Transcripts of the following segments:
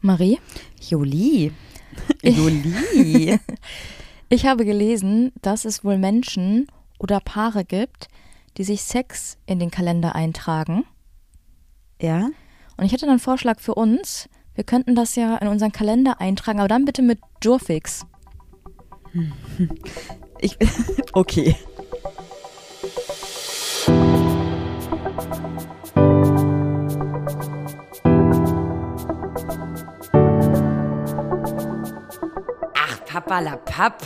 Marie? Juli. Juli. Ich habe gelesen, dass es wohl Menschen oder Paare gibt, die sich Sex in den Kalender eintragen. ja? Und ich hätte dann einen Vorschlag für uns. Wir könnten das ja in unseren Kalender eintragen, aber dann bitte mit Jurfix. Ich, okay. Ach, Papa la Papp.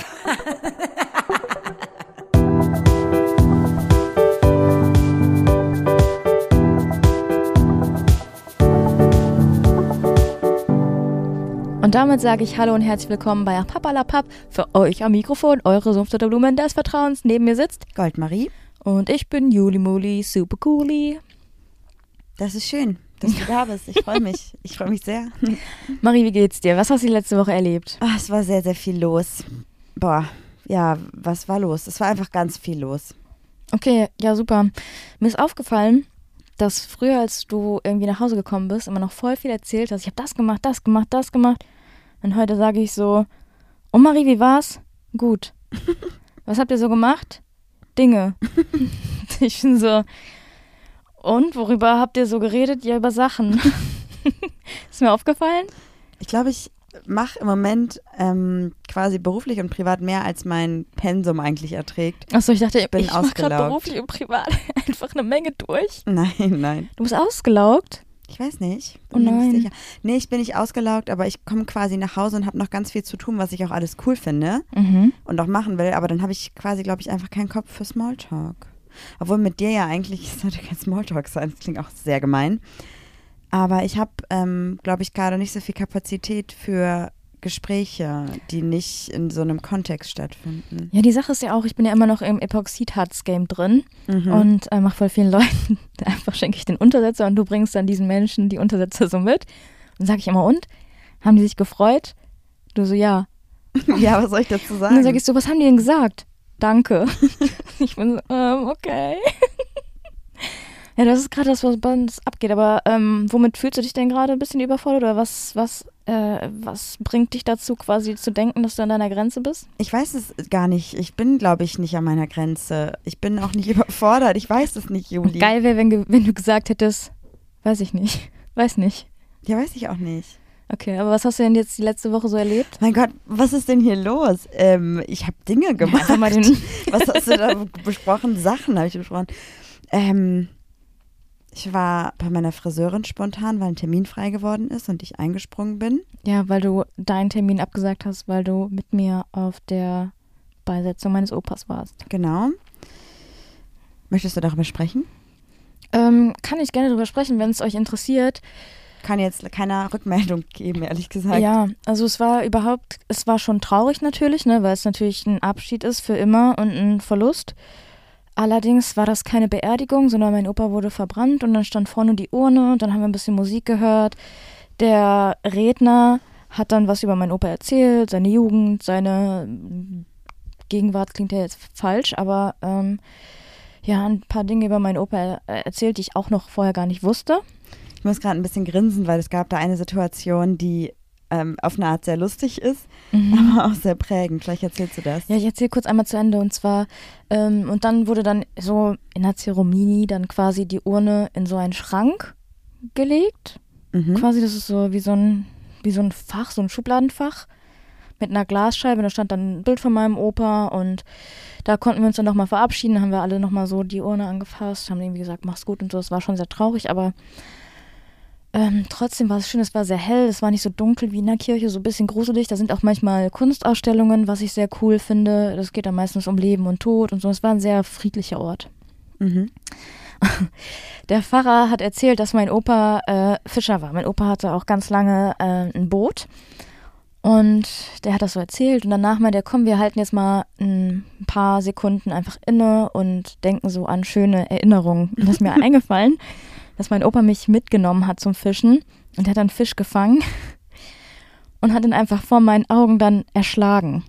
Und damit sage ich Hallo und herzlich willkommen bei Papalapap. Für euch am Mikrofon, eure Sumpfdotter Blumen des Vertrauens. Neben mir sitzt Goldmarie, und ich bin Juli Muli, super cooli. das ist schön, dass du da bist. Ich freue mich. Ich freue mich sehr. Marie, wie geht's dir? Was hast du die letzte Woche erlebt? Ah, es war sehr, sehr viel los. Boah, ja, was war los? Es war einfach ganz viel los. Okay, ja, super. Mir ist aufgefallen, dass früher, als du irgendwie nach Hause gekommen bist, immer noch voll viel erzählt hast. Ich habe das gemacht, das gemacht, das gemacht. Und heute sage ich so, oh Marie, wie war's? Gut. Was habt ihr so gemacht? Dinge. ich bin so, und worüber habt ihr so geredet? Ja, über Sachen. ist mir aufgefallen? Ich glaube, ich mache im Moment ähm, quasi beruflich und privat mehr, als mein Pensum eigentlich erträgt. Achso, ich dachte, ich, bin ich mache gerade beruflich und privat einfach eine Menge durch. Nein, nein. Du bist ausgelaugt? Ich weiß nicht. Oh Bin nicht nein. sicher. Nee, ich bin nicht ausgelaugt, aber ich komme quasi nach Hause und habe noch ganz viel zu tun, was ich auch alles cool finde Mhm. und auch machen will. Aber dann habe ich quasi, glaube ich, einfach keinen Kopf für Smalltalk. Obwohl mit dir ja eigentlich, es sollte kein Smalltalk sein, das klingt auch sehr gemein. Aber ich habe, ähm, glaube ich, gerade nicht so viel Kapazität für Gespräche, die nicht in so einem Kontext stattfinden. Ja, die Sache ist ja auch, ich bin ja immer noch im Epoxid-Harz-Game drin Mhm. und äh, mache voll vielen Leuten, einfach schenke ich den Untersetzer und du bringst dann diesen Menschen die Untersetzer so mit. Und sage ich immer, und? Haben die sich gefreut? Du so, ja. ja, was soll ich dazu Und sagen? dann sage ich so, was haben die denn gesagt? Danke. ich bin so, ähm, okay. ja, das ist gerade das, was bei uns abgeht. Aber ähm, womit fühlst du dich denn gerade ein bisschen überfordert? Oder was, was, äh, was bringt dich dazu, quasi zu denken, dass du an deiner Grenze bist? Ich weiß es gar nicht. Ich bin, glaube ich, nicht an meiner Grenze. Ich bin auch nicht überfordert. Ich weiß es nicht, Juli. Geil wäre, wenn, wenn du gesagt hättest, weiß ich nicht. Weiß nicht. Ja, weiß ich auch nicht. Okay, aber was hast du denn jetzt die letzte Woche so erlebt? Mein Gott, was ist denn hier los? Ähm, ich habe Dinge gemacht. Den. was hast du da besprochen? Sachen habe ich besprochen. Ähm, ich war bei meiner Friseurin spontan, weil ein Termin frei geworden ist und ich eingesprungen bin. Ja, weil du deinen Termin abgesagt hast, weil du mit mir auf der Beisetzung meines Opas warst. Genau. Möchtest du darüber sprechen? Ähm, kann ich gerne drüber sprechen, wenn es euch interessiert. Kann jetzt keiner Rückmeldung geben, ehrlich gesagt. Ja, also es war überhaupt, es war schon traurig natürlich, ne, weil es natürlich ein Abschied ist für immer und ein Verlust. Allerdings war das keine Beerdigung, sondern mein Opa wurde verbrannt und dann stand vorne die Urne und dann haben wir ein bisschen Musik gehört. Der Redner hat dann was über meinen Opa erzählt, seine Jugend, seine Gegenwart klingt ja jetzt falsch, aber ähm, ja, ein paar Dinge über meinen Opa äh, erzählt, die ich auch noch vorher gar nicht wusste. Ich muss gerade ein bisschen grinsen, weil es gab da eine Situation, die ähm, auf eine Art sehr lustig ist, aber auch sehr prägend. Vielleicht erzählst du das. Ja, ich erzähle kurz einmal zu Ende. Und zwar, ähm, und dann wurde dann so in der Zeremonie dann quasi die Urne in so einen Schrank gelegt. Mhm. Quasi, das ist so wie so ein, wie so ein Fach, so ein Schubladenfach mit einer Glasscheibe. Da stand dann ein Bild von meinem Opa und da konnten wir uns dann nochmal verabschieden. Da haben wir alle nochmal so die Urne angefasst, haben irgendwie gesagt, mach's gut und so. Das war schon sehr traurig, aber ähm, trotzdem war es schön, es war sehr hell, es war nicht so dunkel wie in der Kirche, so ein bisschen gruselig. Da sind auch manchmal Kunstausstellungen, was ich sehr cool finde. Das geht dann meistens um Leben und Tod und so. Es war ein sehr friedlicher Ort. Mhm. Der Pfarrer hat erzählt, dass mein Opa äh, Fischer war. Mein Opa hatte auch ganz lange äh, ein Boot. Und der hat das so erzählt. Und danach meinte er, komm, wir halten jetzt mal ein paar Sekunden einfach inne und denken so an schöne Erinnerungen. Und das ist mir eingefallen, dass mein Opa mich mitgenommen hat zum Fischen. Und hat dann Fisch gefangen und hat ihn einfach vor meinen Augen dann erschlagen.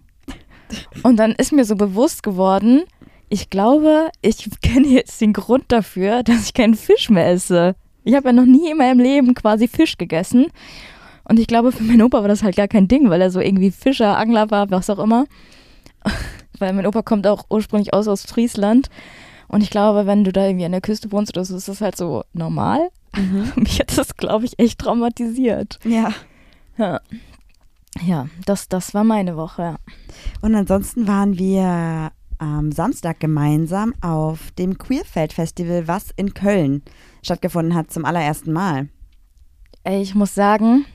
Und dann ist mir so bewusst geworden, ich glaube, ich kenne jetzt den Grund dafür, dass ich keinen Fisch mehr esse. Ich habe ja noch nie in meinem Leben quasi Fisch gegessen. Und ich glaube, für meinen Opa war das halt gar kein Ding, weil er so irgendwie Fischer, Angler war, was auch immer. weil mein Opa kommt auch ursprünglich aus Ostfriesland. Und ich glaube, wenn du da irgendwie an der Küste wohnst oder so, ist das halt so normal. Mich hat das, glaube ich, echt traumatisiert. Ja. Ja, ja das, das war meine Woche. Ja. Und ansonsten waren wir am Samstag gemeinsam auf dem Queerfeld Festival, was in Köln stattgefunden hat zum allerersten Mal. Ich muss sagen,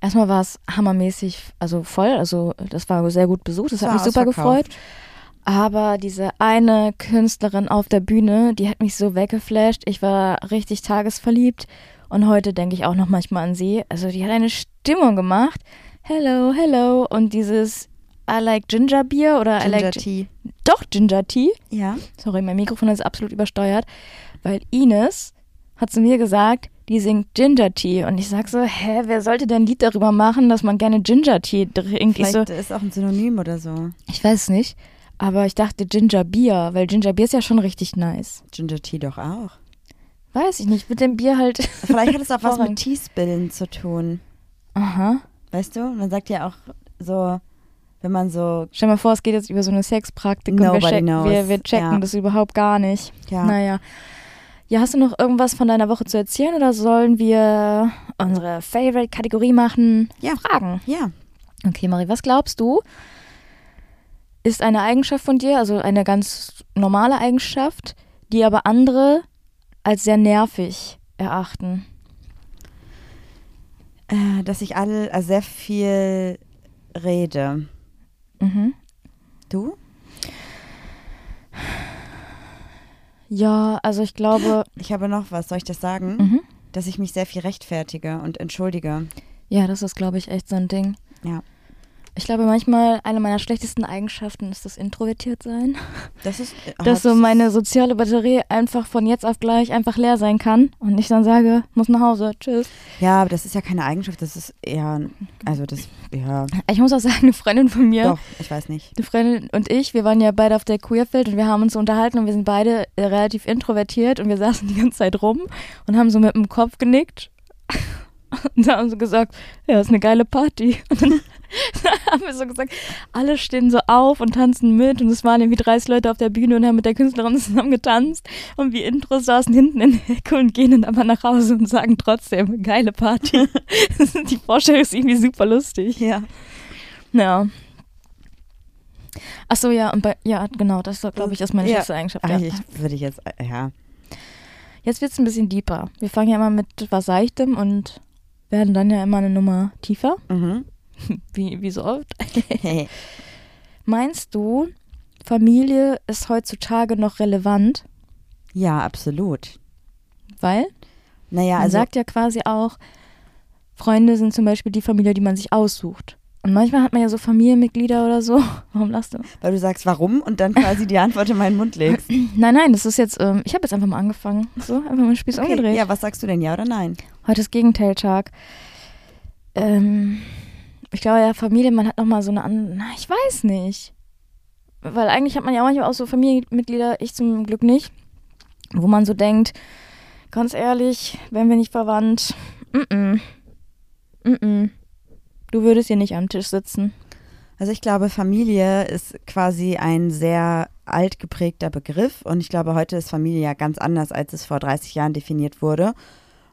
erstmal war es hammermäßig, also voll, also das war sehr gut besucht, das hat War mich super gefreut. Aber diese eine Künstlerin auf der Bühne, die hat mich so weggeflasht. Ich war richtig tagesverliebt und heute denke ich auch noch manchmal an sie. Also die hat eine Stimmung gemacht. Hello, hello und dieses I like Ginger Beer oder I Ginger like Tea. doch Ginger Tea. Ja. Sorry, mein Mikrofon ist absolut übersteuert, weil Ines hat zu mir gesagt, die singt Ginger Tea und ich sag so, hä, wer sollte denn ein Lied darüber machen, dass man gerne Ginger Tea trinkt? Ich Vielleicht so, ist auch ein Synonym oder so. ich weiß nicht, aber ich dachte Ginger Beer, weil Ginger Beer ist ja schon richtig nice. Ginger Tea doch auch. Weiß ich nicht, mit dem Bier halt. Vielleicht hat es auch was mit. Teespillen zu tun. Aha. Weißt du? Man sagt ja auch so, wenn man so, Stell mal vor, es geht jetzt über so eine Sexpraktik und wir, Nobody check, knows. wir, wir checken Ja. das überhaupt gar nicht. ja. Naja. Ja, hast du noch irgendwas von deiner Woche zu erzählen oder sollen wir unsere Favorite-Kategorie machen? Ja. Fragen. Ja. Okay, Marie, was glaubst du? Ist eine Eigenschaft von dir, also eine ganz normale Eigenschaft, die aber andere als sehr nervig erachten? Äh, dass ich alle, also sehr viel rede. Mhm. Du? Ja, also ich glaube, Ich habe noch was, soll ich das sagen? mhm. Dass ich mich sehr viel rechtfertige und entschuldige. ja, das ist, glaube ich, echt so ein Ding. Ja. Ich glaube, manchmal eine meiner schlechtesten Eigenschaften ist das Introvertiertsein. Das ist. äh, Dass so das- meine soziale Batterie einfach von jetzt auf gleich einfach leer sein kann und ich dann sage, muss nach Hause, tschüss. Ja, aber das ist ja keine Eigenschaft, das ist eher. Also, das. Ja. Ich muss auch sagen, eine Freundin von mir, Doch, ich weiß nicht. eine Freundin und ich, wir waren ja beide auf der Queerfield und wir haben uns so unterhalten und wir sind beide äh, relativ introvertiert und wir saßen die ganze Zeit rum und haben so mit dem Kopf genickt und haben so gesagt, ja, ist eine geile Party. Und dann haben wir so gesagt, alle stehen so auf und tanzen mit und es waren irgendwie 30 Leute auf der Bühne und haben mit der Künstlerin zusammen getanzt und wir Intros saßen hinten in der Ecke und gehen dann aber nach Hause und sagen trotzdem, geile Party. die Vorstellung ist irgendwie super lustig. Ja. Ja. Ach so, ja, und bei, ja, genau, das glaube ich, ist meine Ja. Eigenschaft. Ja. ich würde ich jetzt. äh, Ja. Jetzt wird es ein bisschen deeper. Wir fangen ja immer mit was Seichtem und werden dann ja immer eine Nummer tiefer, Mhm. wie, wie so oft. Meinst du, Familie ist heutzutage noch relevant? Ja, absolut. Weil Naja, man also. sagt ja quasi auch, Freunde sind zum Beispiel die Familie, die man sich aussucht. Und manchmal hat man ja so Familienmitglieder oder so. Warum lachst du? weil du sagst, warum und dann quasi die Antwort in meinen Mund legst. Nein, nein, das ist jetzt, ähm, ich habe jetzt einfach mal angefangen. So, einfach mal den Spieß umgedreht. ja, was sagst du denn, ja oder nein? Heute ist Gegenteil-Tag. Ähm, ich glaube ja, Familie, man hat nochmal so eine andere, na, ich weiß nicht. Weil eigentlich hat man ja manchmal auch so Familienmitglieder, ich zum Glück nicht, wo man so denkt, ganz ehrlich, wären wir nicht verwandt, mm -mm. du würdest hier nicht am Tisch sitzen. Also ich glaube, Familie ist quasi ein sehr alt geprägter Begriff und ich glaube, heute ist Familie ja ganz anders, als es vor 30 Jahren definiert wurde.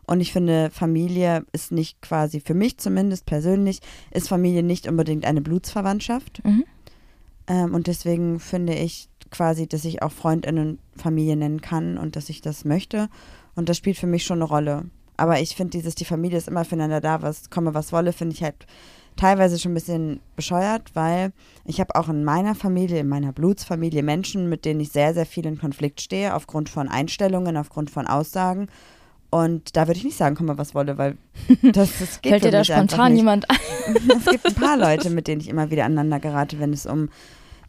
Und ich finde, Familie ist nicht quasi, für mich zumindest persönlich, ist Familie nicht unbedingt eine Blutsverwandtschaft. Mhm. Ähm, und deswegen finde ich quasi, dass ich auch Freundinnen Familie nennen kann und dass ich das möchte. Und das spielt für mich schon eine Rolle. Aber ich finde dieses, die Familie ist immer füreinander da, was komme, was wolle, finde ich halt teilweise schon ein bisschen bescheuert, weil ich habe auch in meiner Familie, in meiner Blutsfamilie Menschen, mit denen ich sehr, sehr viel in Konflikt stehe, aufgrund von Einstellungen, aufgrund von Aussagen. Und da würde ich nicht sagen, komme, was wolle, weil das, das geht Fällt dir da spontan jemand ein? Es gibt ein paar Leute, mit denen ich immer wieder aneinander gerate, wenn es um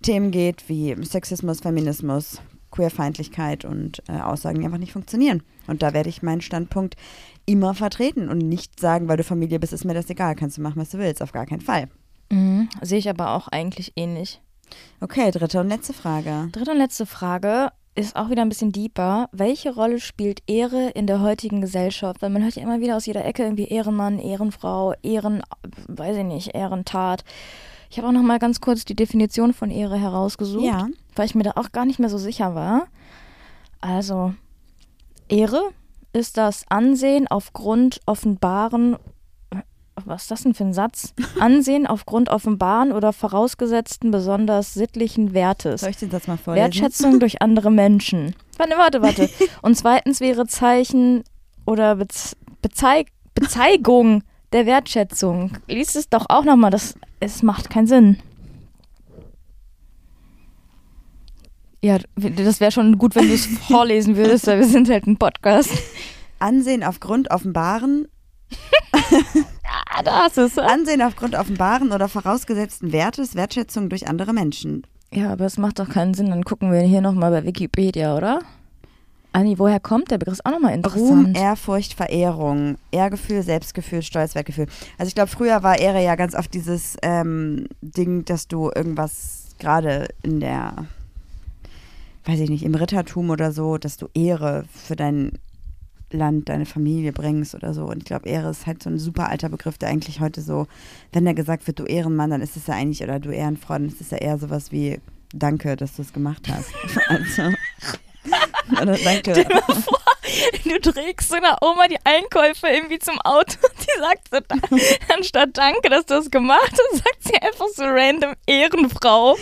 Themen geht wie Sexismus, Feminismus, Queerfeindlichkeit und äh, Aussagen, die einfach nicht funktionieren. Und da werde ich meinen Standpunkt immer vertreten und nicht sagen, weil du Familie bist, ist mir das egal, kannst du machen, was du willst, auf gar keinen Fall. Mhm, sehe ich aber auch eigentlich ähnlich. Okay, dritte und letzte Frage. Dritte und letzte Frage. Ist auch wieder ein bisschen deeper. Welche Rolle spielt Ehre in der heutigen Gesellschaft? Weil man hört ja immer wieder aus jeder Ecke irgendwie Ehrenmann, Ehrenfrau, Ehren, weiß ich nicht, Ehrentat. Ich habe auch noch mal ganz kurz die Definition von Ehre herausgesucht, Ja. weil ich mir da auch gar nicht mehr so sicher war. Also, Ehre ist das Ansehen aufgrund offenbaren was ist das denn für ein Satz? Ansehen aufgrund offenbaren oder vorausgesetzten besonders sittlichen Wertes. Soll ich den Satz mal vorlesen? Wertschätzung durch andere Menschen. Warte, warte, warte. Und zweitens wäre Zeichen oder Bez Bezeig Bezeigung der Wertschätzung. Lies es doch auch nochmal, das es macht keinen Sinn. Ja, das wäre schon gut, wenn du es vorlesen würdest, weil wir sind halt ein Podcast. Ansehen aufgrund offenbaren, Ah, da ist es. Ansehen aufgrund offenbaren oder vorausgesetzten Wertes, Wertschätzung durch andere Menschen. Ja, aber es macht doch keinen Sinn. Dann gucken wir hier nochmal bei Wikipedia, oder? Anni, woher kommt der Begriff? Ist auch nochmal Ruhm, interessant. Ehrfurcht, Verehrung, Ehrgefühl, Selbstgefühl, Stolz, Wertgefühl. Also ich glaube, früher war Ehre ja ganz oft dieses ähm, Ding, dass du irgendwas gerade in der, weiß ich nicht, im Rittertum oder so, dass du Ehre für dein Land, deine Familie bringst oder so. Und ich glaube, Ehre ist halt so ein super alter Begriff, der eigentlich heute so, wenn da gesagt wird, du Ehrenmann, dann ist es ja eigentlich, oder du Ehrenfrau, dann ist es ja eher sowas wie, danke, dass du es gemacht hast. also, oder danke. Du trägst so einer Oma die Einkäufe irgendwie zum Auto und die sagt so, da- anstatt Danke, dass du das gemacht hast, sagt sie einfach so random Ehrenfrau.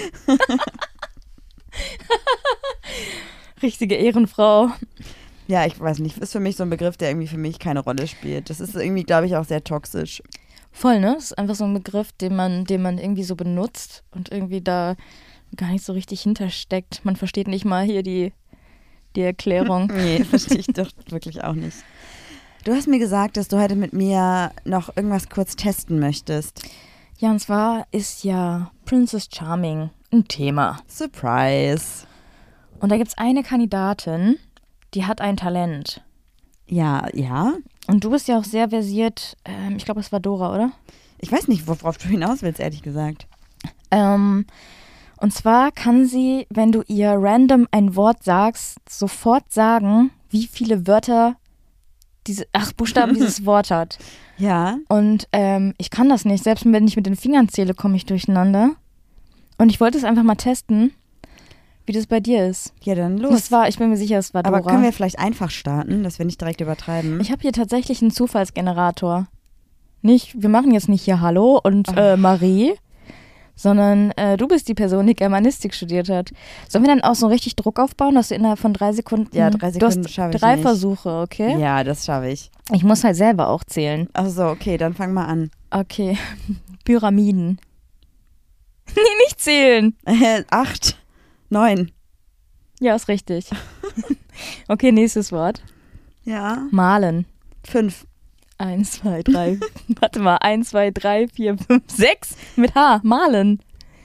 Richtige Ehrenfrau. Ja, ich weiß nicht. Ist für mich so ein Begriff, der irgendwie für mich keine Rolle spielt. Das ist irgendwie, glaube ich, auch sehr toxisch. Voll, ne? Das ist einfach so ein Begriff, den man, den man irgendwie so benutzt und irgendwie da gar nicht so richtig hintersteckt. Man versteht nicht mal hier die, die Erklärung. Nee, verstehe ich doch wirklich auch nicht. Du hast mir gesagt, dass du heute mit mir noch irgendwas kurz testen möchtest. Ja, und zwar ist ja Princess Charming ein Thema. Surprise. Und da gibt es eine Kandidatin, die hat ein Talent. Ja, ja. Und du bist ja auch sehr versiert. Ähm, ich glaube, es war Dora, oder? Ich weiß nicht, worauf du hinaus willst, ehrlich gesagt. Ähm, und zwar kann sie, wenn du ihr random ein Wort sagst, sofort sagen, wie viele Wörter diese, ach, Buchstaben dieses Wort hat. Ja. Und ähm, ich kann das nicht. Selbst wenn ich mit den Fingern zähle, komme ich durcheinander. Und ich wollte es einfach mal testen, wie das bei dir ist. Ja, dann Das los. war, ich bin mir sicher, es war Dora. Aber können wir vielleicht einfach starten, dass wir nicht direkt übertreiben? Ich habe hier tatsächlich einen Zufallsgenerator. Nicht, wir machen jetzt nicht hier Hallo und äh, Marie, sondern äh, du bist die Person, die Germanistik studiert hat. Sollen wir dann auch so richtig Druck aufbauen, dass du innerhalb von drei Sekunden. Ja, drei du Sekunden schaffe ich drei nicht. Versuche, okay? ja, das schaffe ich. Ich muss halt selber auch zählen. Ach so, okay, dann fang mal an. Okay. Pyramiden. nee, nicht zählen. Äh, acht, neun. Ja, ist richtig. okay, nächstes Wort. Ja. Malen. Fünf. Eins, zwei, drei. Warte mal. Eins, zwei, drei, vier, fünf, sechs. Mit H. Malen.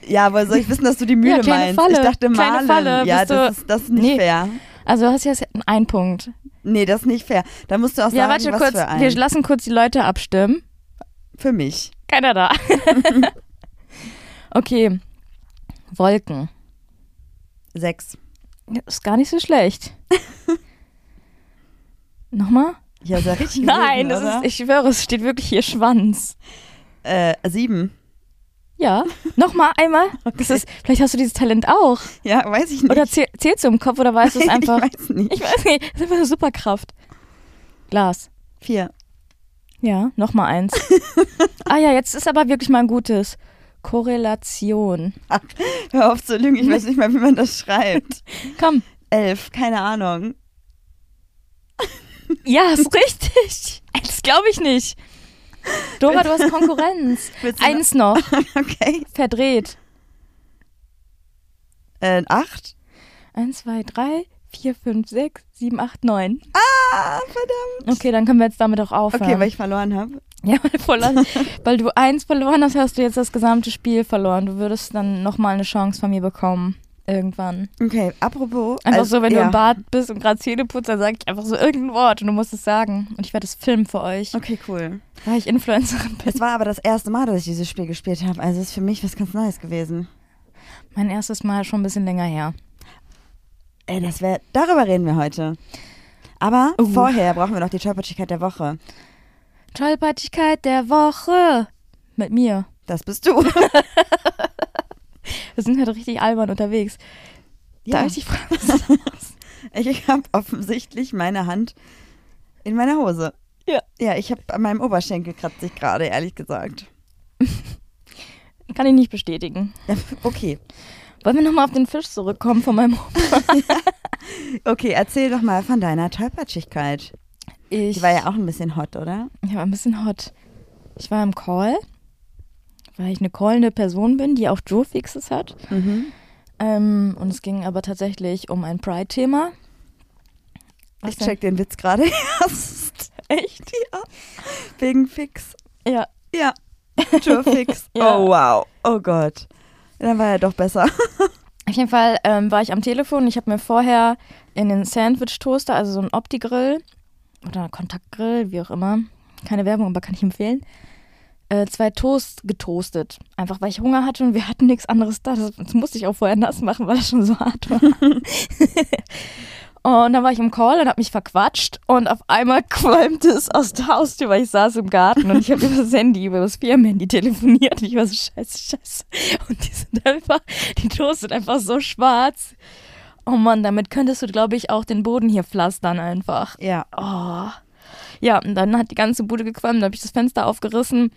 Ja, aber soll ich wissen, dass du die Mühle Ja, kleine meinst? Falle. Ich dachte Kleine malen. Falle, ja, das ist, das ist nicht Nee. fair. Also du hast jetzt einen Punkt. Nee, das ist nicht fair. Da musst du auch Ja, sagen, warte was kurz. für Wir ein. lassen kurz die Leute abstimmen. Für mich. Keiner da. okay. Wolken. Sechs. Ist gar nicht so schlecht. Nochmal? Ja, ja richtig Nein, das ist, ich schwöre, es steht wirklich hier Schwanz. Äh, sieben. Ja. Nochmal einmal. Das ist, vielleicht hast du dieses Talent auch. Ja, weiß ich nicht. Oder zähl, zählst du im Kopf oder weißt du es einfach? ich weiß nicht. Ich weiß nicht. Das ist einfach eine Superkraft. Glas. Vier. Ja, nochmal eins. ah ja, jetzt ist aber wirklich mal ein gutes. Korrelation. Hör auf zu lügen, ich weiß nicht mal, wie man das schreibt. Komm. Elf, keine Ahnung. Ja, ist richtig. Das glaube ich nicht. Dora, du hast Konkurrenz. Eins noch. Okay. Verdreht. Äh, acht. Eins, zwei, drei, vier, fünf, sechs, sieben, acht, neun. Ah, verdammt. Okay, dann können wir jetzt damit auch aufhören. Okay, weil ich verloren habe. Ja, weil, voll, weil du eins verloren hast, hast du jetzt das gesamte Spiel verloren. Du würdest dann nochmal eine Chance von mir bekommen. Irgendwann. Okay, apropos. Einfach also, so, wenn ja. du im Bad bist und gerade Zähne putzt, dann sage ich einfach so irgendein Wort und du musst es sagen. Und ich werde es filmen für euch, Okay, cool. weil ich Influencerin bin. Es war aber das erste Mal, dass ich dieses Spiel gespielt habe. Also es ist für mich was ganz Neues gewesen. Mein erstes Mal schon ein bisschen länger her. Ey, das wäre, darüber reden wir heute. Aber Uh. vorher brauchen wir noch die Tollpatschigkeit der Woche. Tollpatschigkeit der Woche. Mit mir. Das bist du. Wir sind heute richtig albern unterwegs. Ja. Darf ich dich fragen, was du machst? Ich habe offensichtlich meine Hand in meiner Hose. Ja. Ja, ich habe an meinem Oberschenkel kratzt sich gerade, ehrlich gesagt. Kann ich nicht bestätigen. Okay. Wollen wir nochmal auf den Fisch zurückkommen von meinem Okay, erzähl doch mal von deiner Tollpatschigkeit. Ich Die war ja auch ein bisschen hot, oder? Ich war ein bisschen hot. Ich war im Call, weil ich eine callende Person bin, die auch Joe-Fixes hat. Mhm. Ähm, und es ging aber tatsächlich um ein Pride-Thema. Ich check den Witz gerade erst. Echt? Ja. Wegen Fix. Ja. Ja. Joe Fix. Ja. Oh, wow. Oh Gott. Dann war er doch besser. Auf jeden Fall ähm, war ich am Telefon. Ich habe mir vorher in den Sandwich-Toaster, also so ein Opti-Grill oder Kontaktgrill, wie auch immer, keine Werbung, aber kann ich empfehlen, äh, zwei Toast getoastet. Einfach weil ich Hunger hatte und wir hatten nichts anderes da. Das, das musste ich auch vorher nass machen, weil das schon so hart war. Und dann war ich im Call und habe mich verquatscht und auf einmal qualmte es aus der Haustür, weil ich saß im Garten und ich habe über das Handy, über das Firmenhandy telefoniert und ich war so scheiße, scheiße. Und die sind einfach, die Toast sind einfach so schwarz. Oh Mann, damit könntest du, glaube ich, auch den Boden hier pflastern einfach. Ja. Oh. Ja, und dann hat die ganze Bude gequalmt, dann habe ich das Fenster aufgerissen.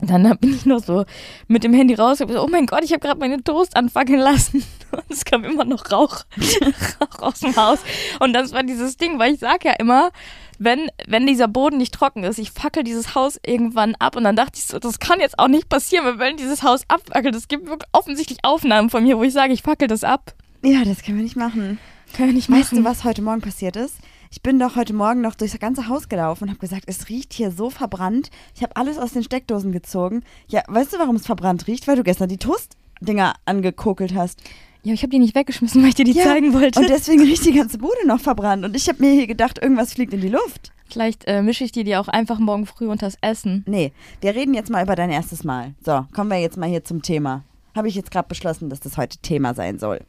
Und dann bin ich noch so mit dem Handy raus. Hab so, oh mein Gott, ich habe gerade meine Toast anfackeln lassen. Und es kam immer noch Rauch, Rauch aus dem Haus. Und das war dieses Ding, weil ich sag ja immer, wenn, wenn dieser Boden nicht trocken ist, ich fackel dieses Haus irgendwann ab. Und dann dachte ich so, das kann jetzt auch nicht passieren, weil wenn dieses Haus abfackelt, es gibt wirklich offensichtlich Aufnahmen von mir, wo ich sage, ich fackel das ab. Ja, das können wir nicht machen. Können wir nicht machen. Weißt du, was heute Morgen passiert ist? Ich bin doch heute Morgen noch durchs ganze Haus gelaufen und habe gesagt, es riecht hier so verbrannt. Ich habe alles aus den Steckdosen gezogen. Ja, weißt du, warum es verbrannt riecht? Weil du gestern die Toastdinger angekokelt hast. Ja, ich habe die nicht weggeschmissen, weil ich dir die ja, zeigen wollte. Und deswegen riecht die ganze Bude noch verbrannt. Und ich habe mir hier gedacht, irgendwas fliegt in die Luft. Vielleicht äh, mische ich dir die auch einfach morgen früh unters Essen. Nee, wir reden jetzt mal über dein erstes Mal. So, kommen wir jetzt mal hier zum Thema. Habe ich jetzt gerade beschlossen, dass das heute Thema sein soll.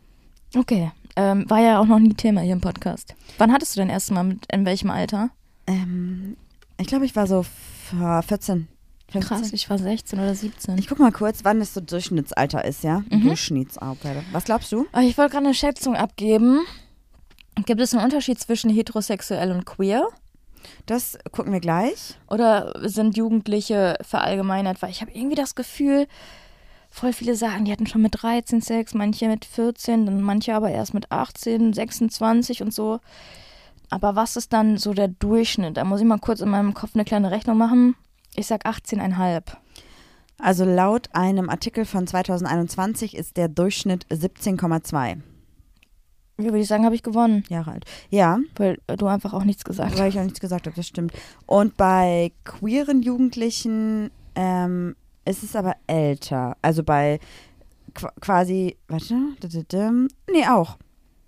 Okay. Ähm, war ja auch noch nie Thema hier im Podcast. Wann hattest du dein erstes Mal mit, in welchem Alter? Ähm, ich glaube, ich war so f- 14. 15. Krass, ich war 16 oder 17. Ich guck mal kurz, wann es so Durchschnittsalter ist, ja? Mhm. Durchschnittsalter. Was glaubst du? Aber ich wollte gerade eine Schätzung abgeben. Gibt es einen Unterschied zwischen heterosexuell und queer? Das gucken wir gleich. Oder sind Jugendliche verallgemeinert? Weil ich habe irgendwie das Gefühl, voll viele sagen, die hatten schon mit 13 Sex, manche mit 14, dann manche aber erst mit 18, 26 und so. Aber was ist dann so der Durchschnitt? Da muss ich mal kurz in meinem Kopf eine kleine Rechnung machen. Ich sag 18,5. Also laut einem Artikel von 2021 ist der Durchschnitt 17,2 Wie würde ich sagen, habe ich gewonnen. Jahre alt. Ja, Weil du einfach auch nichts gesagt weil hast. ich auch nichts gesagt habe, das stimmt. Und bei queeren Jugendlichen ähm, ist es aber älter. Also bei qu quasi, warte, nee, auch.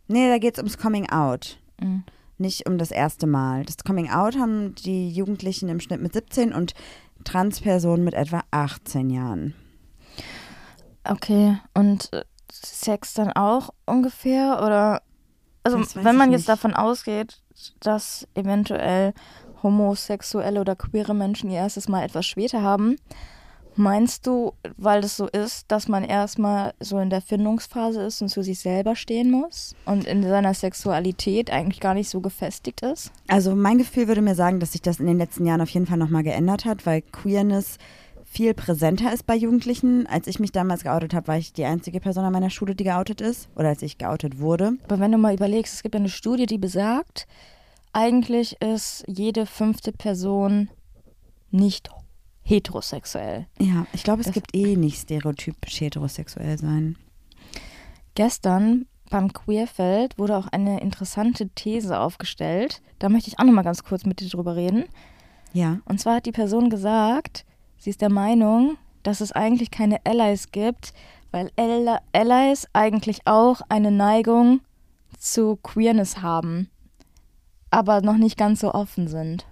Nee, da geht es ums Coming Out. Mhm. nicht um das erste Mal. Das Coming Out haben die Jugendlichen im Schnitt mit 17 und Transpersonen mit etwa 18 Jahren. Okay, und äh, Sex dann auch ungefähr? Oder, also wenn man jetzt nicht. davon ausgeht, dass eventuell homosexuelle oder queere Menschen ihr erstes Mal etwas später haben, meinst du, weil das so ist, dass man erstmal so in der Findungsphase ist und zu sich selber stehen muss und in seiner Sexualität eigentlich gar nicht so gefestigt ist? Also mein Gefühl würde mir sagen, dass sich das in den letzten Jahren auf jeden Fall nochmal geändert hat, weil Queerness viel präsenter ist bei Jugendlichen. Als ich mich damals geoutet habe, war ich die einzige Person an meiner Schule, die geoutet ist. Oder als ich geoutet wurde. Aber wenn du mal überlegst, es gibt ja eine Studie, die besagt, eigentlich ist jede fünfte Person nicht heterosexuell. Ja, ich glaube, es Das- gibt eh nicht stereotypisch heterosexuell sein. Gestern beim Queerfeld wurde auch eine interessante These aufgestellt. Da möchte ich auch noch mal ganz kurz mit dir drüber reden. Ja. Und zwar hat die Person gesagt, sie ist der Meinung, dass es eigentlich keine Allies gibt, weil Allies eigentlich auch eine Neigung zu Queerness haben, aber noch nicht ganz so offen sind.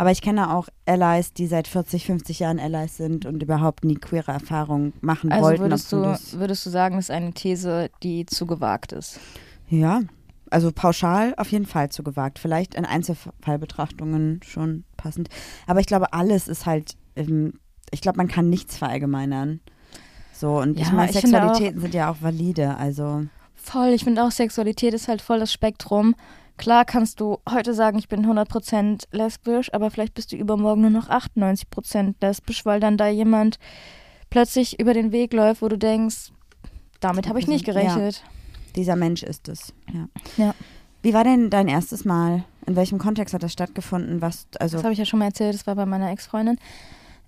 Aber ich kenne auch Allies, die seit 40, 50 Jahren Allies sind und überhaupt nie queere Erfahrungen machen Also wollten. würdest du, würdest du sagen, das ist eine These, die zu gewagt ist? Ja, also pauschal auf jeden Fall zu gewagt. Vielleicht in Einzelfallbetrachtungen schon passend. Aber ich glaube, alles ist halt, ich glaube, man kann nichts verallgemeinern. So, und Ja, ich meine, ich Sexualitäten sind ja auch valide, also. Voll, ich finde auch Sexualität ist halt voll das Spektrum. Klar kannst du heute sagen, ich bin 100% lesbisch, aber vielleicht bist du übermorgen nur noch 98% lesbisch, weil dann da jemand plötzlich über den Weg läuft, wo du denkst, damit habe ich nicht Ja. gerechnet. Dieser Mensch ist es. Ja. Ja. Wie war denn dein erstes Mal? In welchem Kontext hat das stattgefunden? Was, also, Das habe ich ja schon mal erzählt, das war bei meiner Ex-Freundin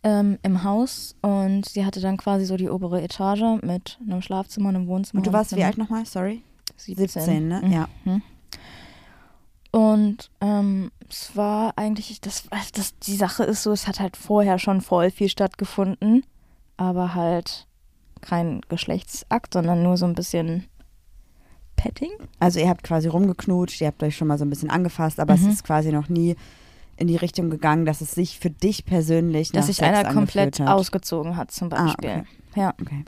ähm, im Haus und sie hatte dann quasi so die obere Etage mit einem Schlafzimmer und einem Wohnzimmer. und du warst wie einem alt nochmal? Sorry? 17, 17, ne? Mhm. Ja. Und ähm, es war eigentlich, das, das, die Sache ist so, es hat halt vorher schon voll viel stattgefunden, aber halt kein Geschlechtsakt, sondern nur so ein bisschen Petting. Also ihr habt quasi rumgeknutscht, ihr habt euch schon mal so ein bisschen angefasst, aber Mhm. es ist quasi noch nie in die Richtung gegangen, dass es sich für dich persönlich Dass sich einer komplett hat. ausgezogen hat, zum Ah, Beispiel. okay. Ja. Okay.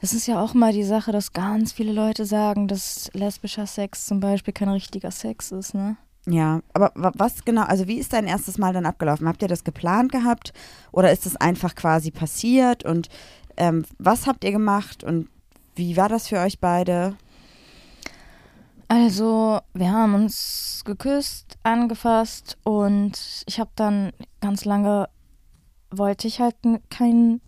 Das ist ja auch mal die Sache, dass ganz viele Leute sagen, dass lesbischer Sex zum Beispiel kein richtiger Sex ist, ne? Ja, aber wa- was genau, also wie ist dein erstes Mal dann abgelaufen? Habt ihr das geplant gehabt oder ist es einfach quasi passiert und ähm, was habt ihr gemacht und wie war das für euch beide? Also, wir haben uns geküsst, angefasst und ich habe dann ganz lange wollte ich halt keinen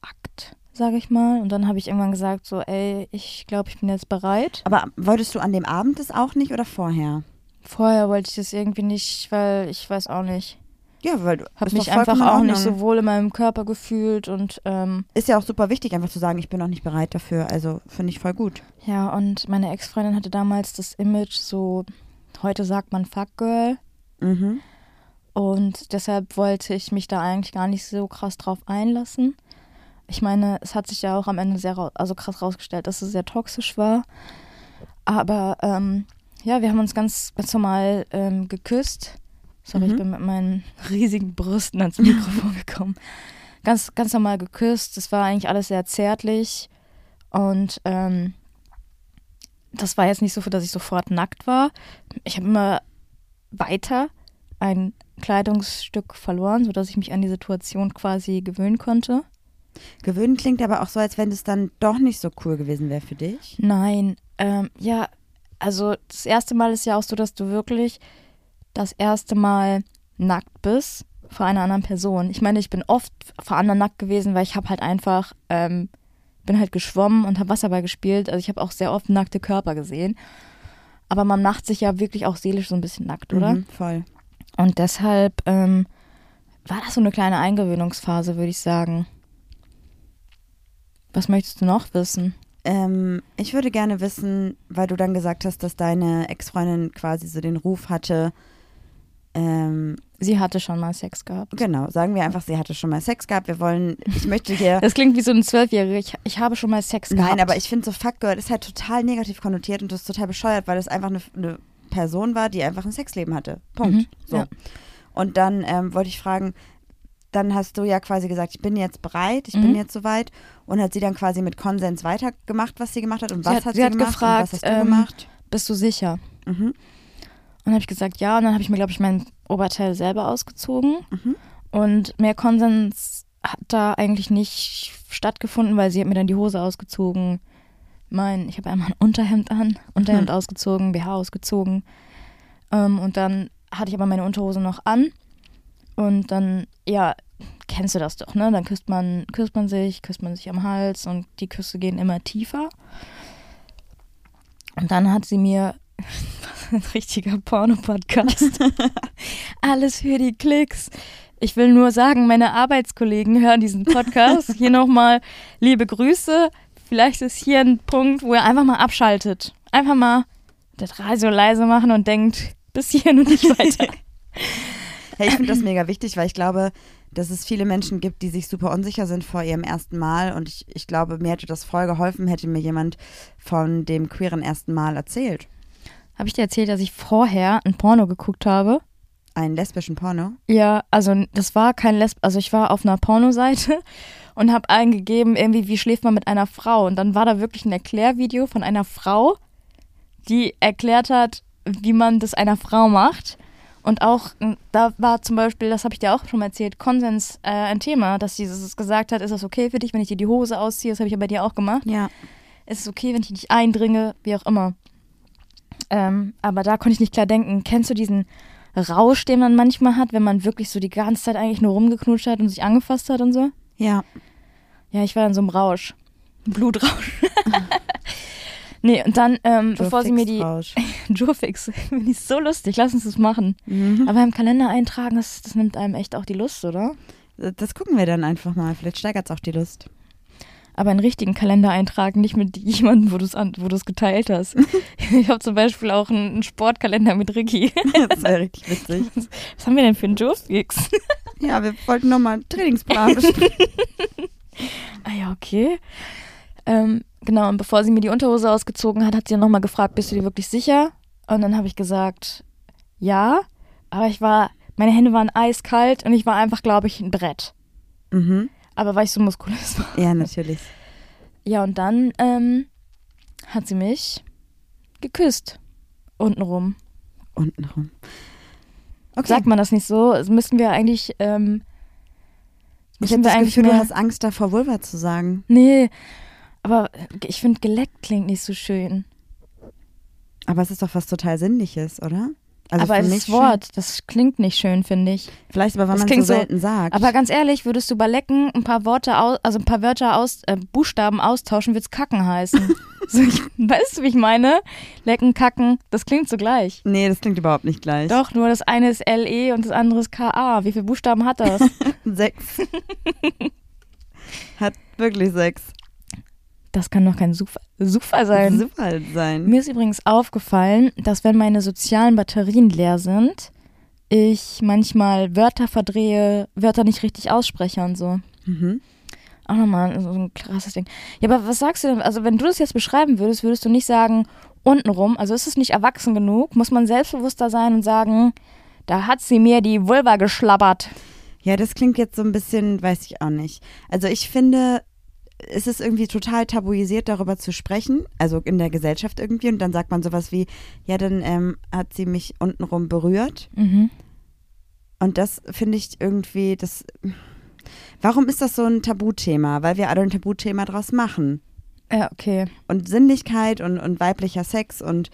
Akt, sage ich mal. Und dann habe ich irgendwann gesagt, so, ey, ich glaube, ich bin jetzt bereit. Aber wolltest du an dem Abend das auch nicht oder vorher? Vorher wollte ich das irgendwie nicht, weil ich weiß auch nicht. Ja, weil du Habe mich einfach auch nicht so wohl in meinem Körper gefühlt und ähm, Ist ja auch super wichtig, einfach zu sagen, ich bin noch nicht bereit dafür. Also finde ich voll gut. ja, und meine Ex-Freundin hatte damals das Image so, heute sagt man Fuckgirl. Mhm. Und deshalb wollte ich mich da eigentlich gar nicht so krass drauf einlassen. Ich meine, es hat sich ja auch am Ende sehr also krass rausgestellt, dass es sehr toxisch war. Aber ähm, ja, wir haben uns ganz, ganz normal ähm, geküsst. Sorry, Mhm. ich bin mit meinen riesigen Brüsten ans Mikrofon gekommen. Ganz, ganz normal geküsst. Es war eigentlich alles sehr zärtlich. Und ähm, das war jetzt nicht so, dass ich sofort nackt war. Ich habe immer weiter ein Kleidungsstück verloren, sodass ich mich an die Situation quasi gewöhnen konnte. Gewöhnen klingt aber auch so, als wenn es dann doch nicht so cool gewesen wäre für dich. Nein, ähm, ja, also das erste Mal ist ja auch so, dass du wirklich das erste Mal nackt bist vor einer anderen Person. Ich meine, ich bin oft vor anderen nackt gewesen, weil ich habe halt einfach, ähm, bin halt geschwommen und habe Wasserball gespielt. Also ich habe auch sehr oft nackte Körper gesehen. Aber man macht sich ja wirklich auch seelisch so ein bisschen nackt, oder? Mhm, voll. Und deshalb ähm, war das so eine kleine Eingewöhnungsphase, würde ich sagen. Was möchtest du noch wissen? Ähm, ich würde gerne wissen, weil du dann gesagt hast, dass deine Ex-Freundin quasi so den Ruf hatte, ähm, Sie hatte schon mal Sex gehabt. genau, sagen wir einfach, sie hatte schon mal Sex gehabt. Wir wollen, ich möchte hier. Das klingt wie so ein Zwölfjähriger. Ich, ich habe schon mal Sex gehabt. Nein, aber ich finde so Fuckgirl ist halt total negativ konnotiert und das ist total bescheuert, weil es einfach eine, eine Person war, die einfach ein Sexleben hatte. Punkt. Mhm, so. ja. Und dann ähm, wollte ich fragen, dann hast du ja quasi gesagt, ich bin jetzt bereit, ich bin Mhm. jetzt soweit. Und hat sie dann quasi mit Konsens weitergemacht, was sie gemacht hat? Und Sie was hat- hat sie sie, hat gemacht? gefragt, was hast du ähm, gemacht? Bist du sicher? Mhm. Und dann habe ich gesagt, ja. Und dann habe ich mir, glaube ich, mein Oberteil selber ausgezogen. Mhm. Und mehr Konsens hat da eigentlich nicht stattgefunden, weil sie hat mir dann die Hose ausgezogen. Mein, ich habe einmal ein Unterhemd an, Unterhemd Hm. ausgezogen, BH ausgezogen. Ähm, und dann hatte ich aber meine Unterhose noch an. Und dann, ja, kennst du das doch, ne? Dann küsst man, küsst man sich, küsst man sich am Hals und die Küsse gehen immer tiefer. Und dann hat sie mir ein richtiger Porno-Podcast. Alles für die Klicks. Ich will nur sagen, meine Arbeitskollegen hören diesen Podcast. Hier nochmal liebe Grüße. Vielleicht ist hier ein Punkt, wo ihr einfach mal abschaltet. Einfach mal das Radio leise machen und denkt, bis hierhin und nicht weiter. Hey, ich finde das mega wichtig, weil ich glaube, dass es viele Menschen gibt, die sich super unsicher sind vor ihrem ersten Mal. Und ich, ich glaube, mir hätte das voll geholfen, hätte mir jemand von dem queeren ersten Mal erzählt. Habe ich dir erzählt, dass ich vorher ein Porno geguckt habe? Einen lesbischen Porno. Ja, also das war kein Lesb, also ich war auf einer Pornoseite und habe eingegeben, irgendwie, wie schläft man mit einer Frau? Und dann war da wirklich ein Erklärvideo von einer Frau, die erklärt hat, wie man das einer Frau macht. Und auch, da war zum Beispiel, das habe ich dir auch schon mal erzählt, Konsens äh, ein Thema, dass sie das gesagt hat, ist das okay für dich, wenn ich dir die Hose ausziehe? Das habe ich ja bei dir auch gemacht. Ja. Ist es okay, wenn ich dich eindringe? Wie auch immer. Ähm, aber da konnte ich nicht klar denken. Kennst du diesen Rausch, den man manchmal hat, wenn man wirklich so die ganze Zeit eigentlich nur rumgeknutscht hat und sich angefasst hat und so? Ja. Ja, ich war in so einem Rausch. Blutrausch. nee, und dann, ähm, bevor sie mir die. Jurfix, finde ich so lustig, lass uns das machen. Mhm. Aber im Kalender eintragen, das, das nimmt einem echt auch die Lust, oder? Das gucken wir dann einfach mal. Vielleicht steigert es auch die Lust. Aber einen richtigen Kalender eintragen, nicht mit jemandem, wo du es wo du's geteilt hast. ich habe zum Beispiel auch einen, einen Sportkalender mit Ricky. Das wäre richtig witzig. Was haben wir denn für einen Jurfix? Ja, wir wollten nochmal einen Trainingsplan besprechen. Ah ja, okay. Ähm, genau, und bevor sie mir die Unterhose ausgezogen hat, hat sie nochmal gefragt, bist du dir wirklich sicher? Und dann habe ich gesagt, ja. Aber ich war, meine Hände waren eiskalt und ich war einfach, glaube ich, ein Brett. mhm. Aber weil ich so muskulös war. Ja, natürlich. Ja, und dann ähm, hat sie mich geküsst. Untenrum. Untenrum. Okay. Sagt man das nicht so? Das müssten wir eigentlich, ähm, ich habe das eigentlich Gefühl, du hast Angst davor, Vulva zu sagen. Nee, aber ich finde, geleckt klingt nicht so schön. Aber es ist doch was total Sinnliches, oder? Also aber das Wort, das klingt nicht schön, finde ich. Vielleicht aber, wenn das man klingt so so- selten sagt. Aber ganz ehrlich, würdest du bei Lecken ein paar Worte aus, also ein paar Wörter aus, äh, Buchstaben austauschen, wird's Kacken heißen. so, ich, weißt du, wie ich meine? Lecken, Kacken, das klingt so gleich. nee, das klingt überhaupt nicht gleich. Doch, nur das eine ist LE und das andere ist KA. Wie viele Buchstaben hat das? Sechs. Hat wirklich sechs. Das kann doch kein Zufall, Zufall sein. Super halt sein. Mir ist übrigens aufgefallen, dass wenn meine sozialen Batterien leer sind, ich manchmal Wörter verdrehe, Wörter nicht richtig ausspreche und so. Mhm. Auch nochmal so ein krasses Ding. Ja, aber was sagst du denn? Also, wenn du das jetzt beschreiben würdest, würdest du nicht sagen, untenrum, also ist es nicht erwachsen genug? Muss man selbstbewusster sein und sagen, da hat sie mir die Vulva geschlabbert. Ja, das klingt jetzt so ein bisschen, weiß ich auch nicht. Also ich finde, es ist irgendwie total tabuisiert, darüber zu sprechen, also in der Gesellschaft irgendwie. Und dann sagt man sowas wie, ja, dann ähm, hat sie mich untenrum berührt. Mhm. Und das finde ich irgendwie, das. Warum ist das so ein Tabuthema? Weil wir alle ein Tabuthema draus machen. Ja, okay. Und Sinnlichkeit und, und weiblicher Sex und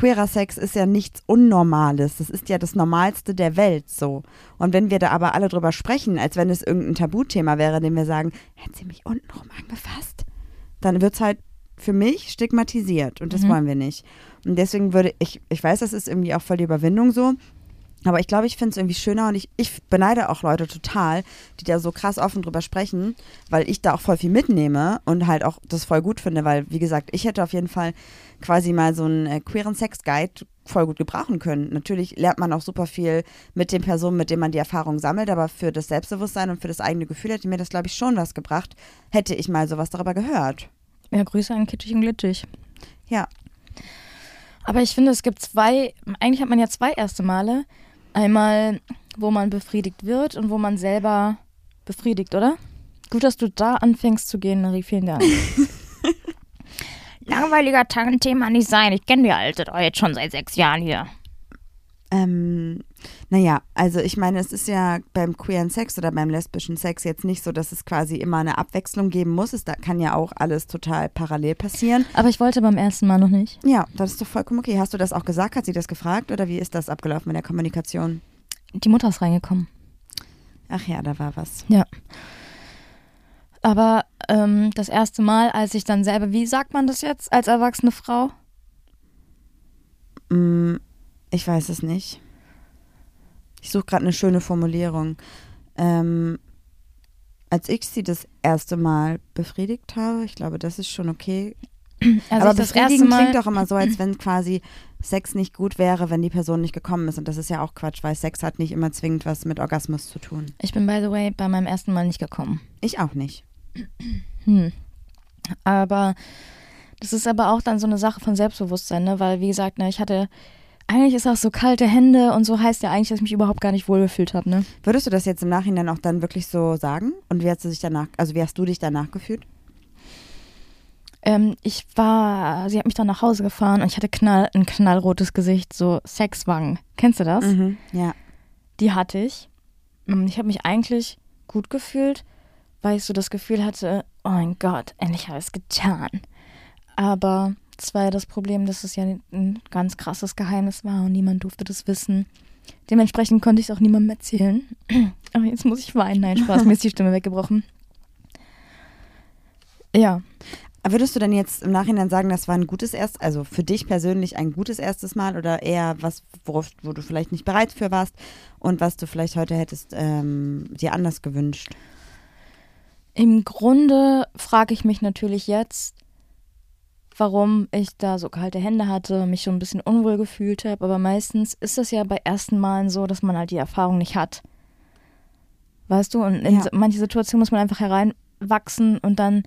queerer Sex ist ja nichts Unnormales. Das ist ja das Normalste der Welt so. Und wenn wir da aber alle drüber sprechen, als wenn es irgendein Tabuthema wäre, dem wir sagen, hätten sie mich untenrum angefasst, dann wird es halt für mich stigmatisiert und das Mhm. wollen wir nicht. Und deswegen würde ich, ich weiß, das ist irgendwie auch voll die Überwindung so, aber ich glaube, ich finde es irgendwie schöner und ich, ich beneide auch Leute total, die da so krass offen drüber sprechen, weil ich da auch voll viel mitnehme und halt auch das voll gut finde, weil, wie gesagt, ich hätte auf jeden Fall quasi mal so einen äh, queeren Sex-Guide voll gut gebrauchen können. Natürlich lernt man auch super viel mit den Personen, mit denen man die Erfahrung sammelt, aber für das Selbstbewusstsein und für das eigene Gefühl hätte mir das, glaube ich, schon was gebracht, hätte ich mal sowas darüber gehört. Ja, Grüße an Kitschig und Glitschig. Ja, Aber ich finde, es gibt zwei, eigentlich hat man ja zwei erste Male. Einmal, wo man befriedigt wird und wo man selber befriedigt, oder? Gut, dass du da anfängst zu gehen, Marie, vielen Dank. Langweiliger Thema nicht sein. Ich kenne die Alte doch jetzt schon seit sechs Jahren hier. Ähm, naja, also ich meine, es ist ja beim queeren Sex oder beim lesbischen Sex jetzt nicht so, dass es quasi immer eine Abwechslung geben muss. Es da kann ja auch alles total parallel passieren. Aber ich wollte beim ersten Mal noch nicht. Ja, das ist doch vollkommen okay. Hast du das auch gesagt? Hat sie das gefragt oder wie ist das abgelaufen mit der Kommunikation? Die Mutter ist reingekommen. Ach ja, da war was. Ja. Aber ähm, das erste Mal, als ich dann selber, wie sagt man das jetzt als erwachsene Frau? Mm, ich weiß es nicht. Ich suche gerade eine schöne Formulierung. Ähm, als ich sie das erste Mal befriedigt habe, ich glaube, das ist schon okay. Also Aber ich das erste befriedigen klingt doch immer so, als wenn quasi Sex nicht gut wäre, wenn die Person nicht gekommen ist. Und das ist ja auch Quatsch, weil Sex hat nicht immer zwingend was mit Orgasmus zu tun. Ich bin, by the way, bei meinem ersten Mal nicht gekommen. Ich auch nicht. Hm. Aber das ist aber auch dann so eine Sache von Selbstbewusstsein, ne? Weil, wie gesagt, ne, ich hatte. Eigentlich ist auch so kalte Hände und so heißt ja eigentlich, dass ich mich überhaupt gar nicht wohlgefühlt habe, ne? Würdest du das jetzt im Nachhinein auch dann wirklich so sagen? Und wie hast du dich danach, also wie hast du dich danach gefühlt? Ähm, ich war, sie hat mich dann nach Hause gefahren und ich hatte knall, ein knallrotes Gesicht, so Sexwangen. Kennst du das? Mhm. Ja. Die hatte ich. Ich habe mich eigentlich gut gefühlt, weil ich so das Gefühl hatte, oh mein Gott, endlich habe ich es getan. Aber es war ja das Problem, dass es ja ein ganz krasses Geheimnis war und niemand durfte das wissen. Dementsprechend konnte ich es auch niemandem erzählen. Aber jetzt muss ich weinen. Nein, Spaß, mir ist die Stimme weggebrochen. Ja, Würdest du denn jetzt im Nachhinein sagen, das war ein gutes erst, also für dich persönlich ein gutes erstes Mal oder eher was, worauf, wo du vielleicht nicht bereit für warst und was du vielleicht heute hättest ähm, dir anders gewünscht? Im Grunde frage ich mich natürlich jetzt, warum ich da so kalte Hände hatte, mich schon ein bisschen unwohl gefühlt habe. Aber meistens ist es ja bei ersten Malen so, dass man halt die Erfahrung nicht hat. Weißt du? Und in Ja. so- manche Situationen muss man einfach hereinwachsen und dann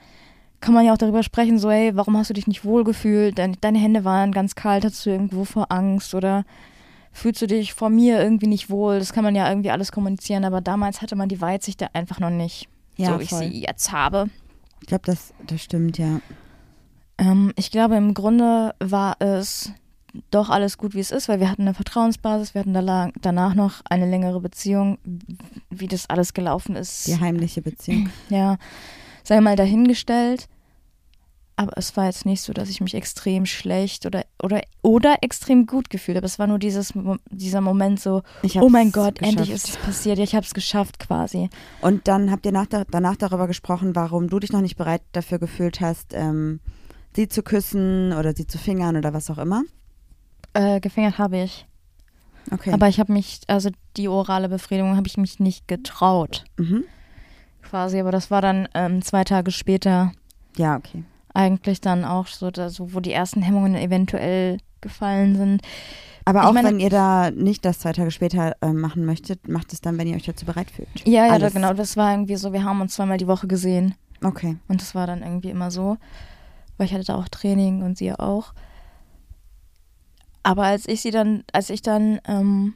kann man ja auch darüber sprechen, so, hey, warum hast du dich nicht wohl gefühlt? Deine, deine Hände waren ganz kalt, hattest du irgendwo vor Angst oder fühlst du dich vor mir irgendwie nicht wohl? Das kann man ja irgendwie alles kommunizieren, aber damals hatte man die Weitsicht da einfach noch nicht Ja, so wie ich sie jetzt habe. Ich glaube, das, das stimmt, ja. Ähm, ich glaube, im Grunde war es doch alles gut, wie es ist, weil wir hatten eine Vertrauensbasis, wir hatten da danach noch eine längere Beziehung, wie das alles gelaufen ist. Die heimliche Beziehung. Ja, sei mal dahingestellt. Aber es war jetzt nicht so, dass ich mich extrem schlecht oder, oder, oder extrem gut gefühlt habe. Es war nur dieses, dieser Moment so, oh mein Gott, endlich geschafft. ist es passiert. Ja, ich habe es geschafft quasi. Und dann habt ihr nach, danach darüber gesprochen, warum du dich noch nicht bereit dafür gefühlt hast, ähm, sie zu küssen oder sie zu fingern oder was auch immer. Äh, gefingert habe ich. Okay. Aber ich habe mich, also die orale Befriedigung habe ich mich nicht getraut. mhm. quasi, aber das war dann ähm, zwei Tage später Ja, okay. eigentlich dann auch so, da, so, wo die ersten Hemmungen eventuell gefallen sind. Aber Ich auch meine- wenn ihr da nicht das zwei Tage später ähm, machen möchtet, macht es dann, wenn ihr euch dazu bereit fühlt. Ja, ja, Alles. genau, das war irgendwie so, wir haben uns zweimal die Woche gesehen Okay. und das war dann irgendwie immer so, weil ich hatte da auch Training und sie auch. Aber als ich sie dann, als ich dann ähm,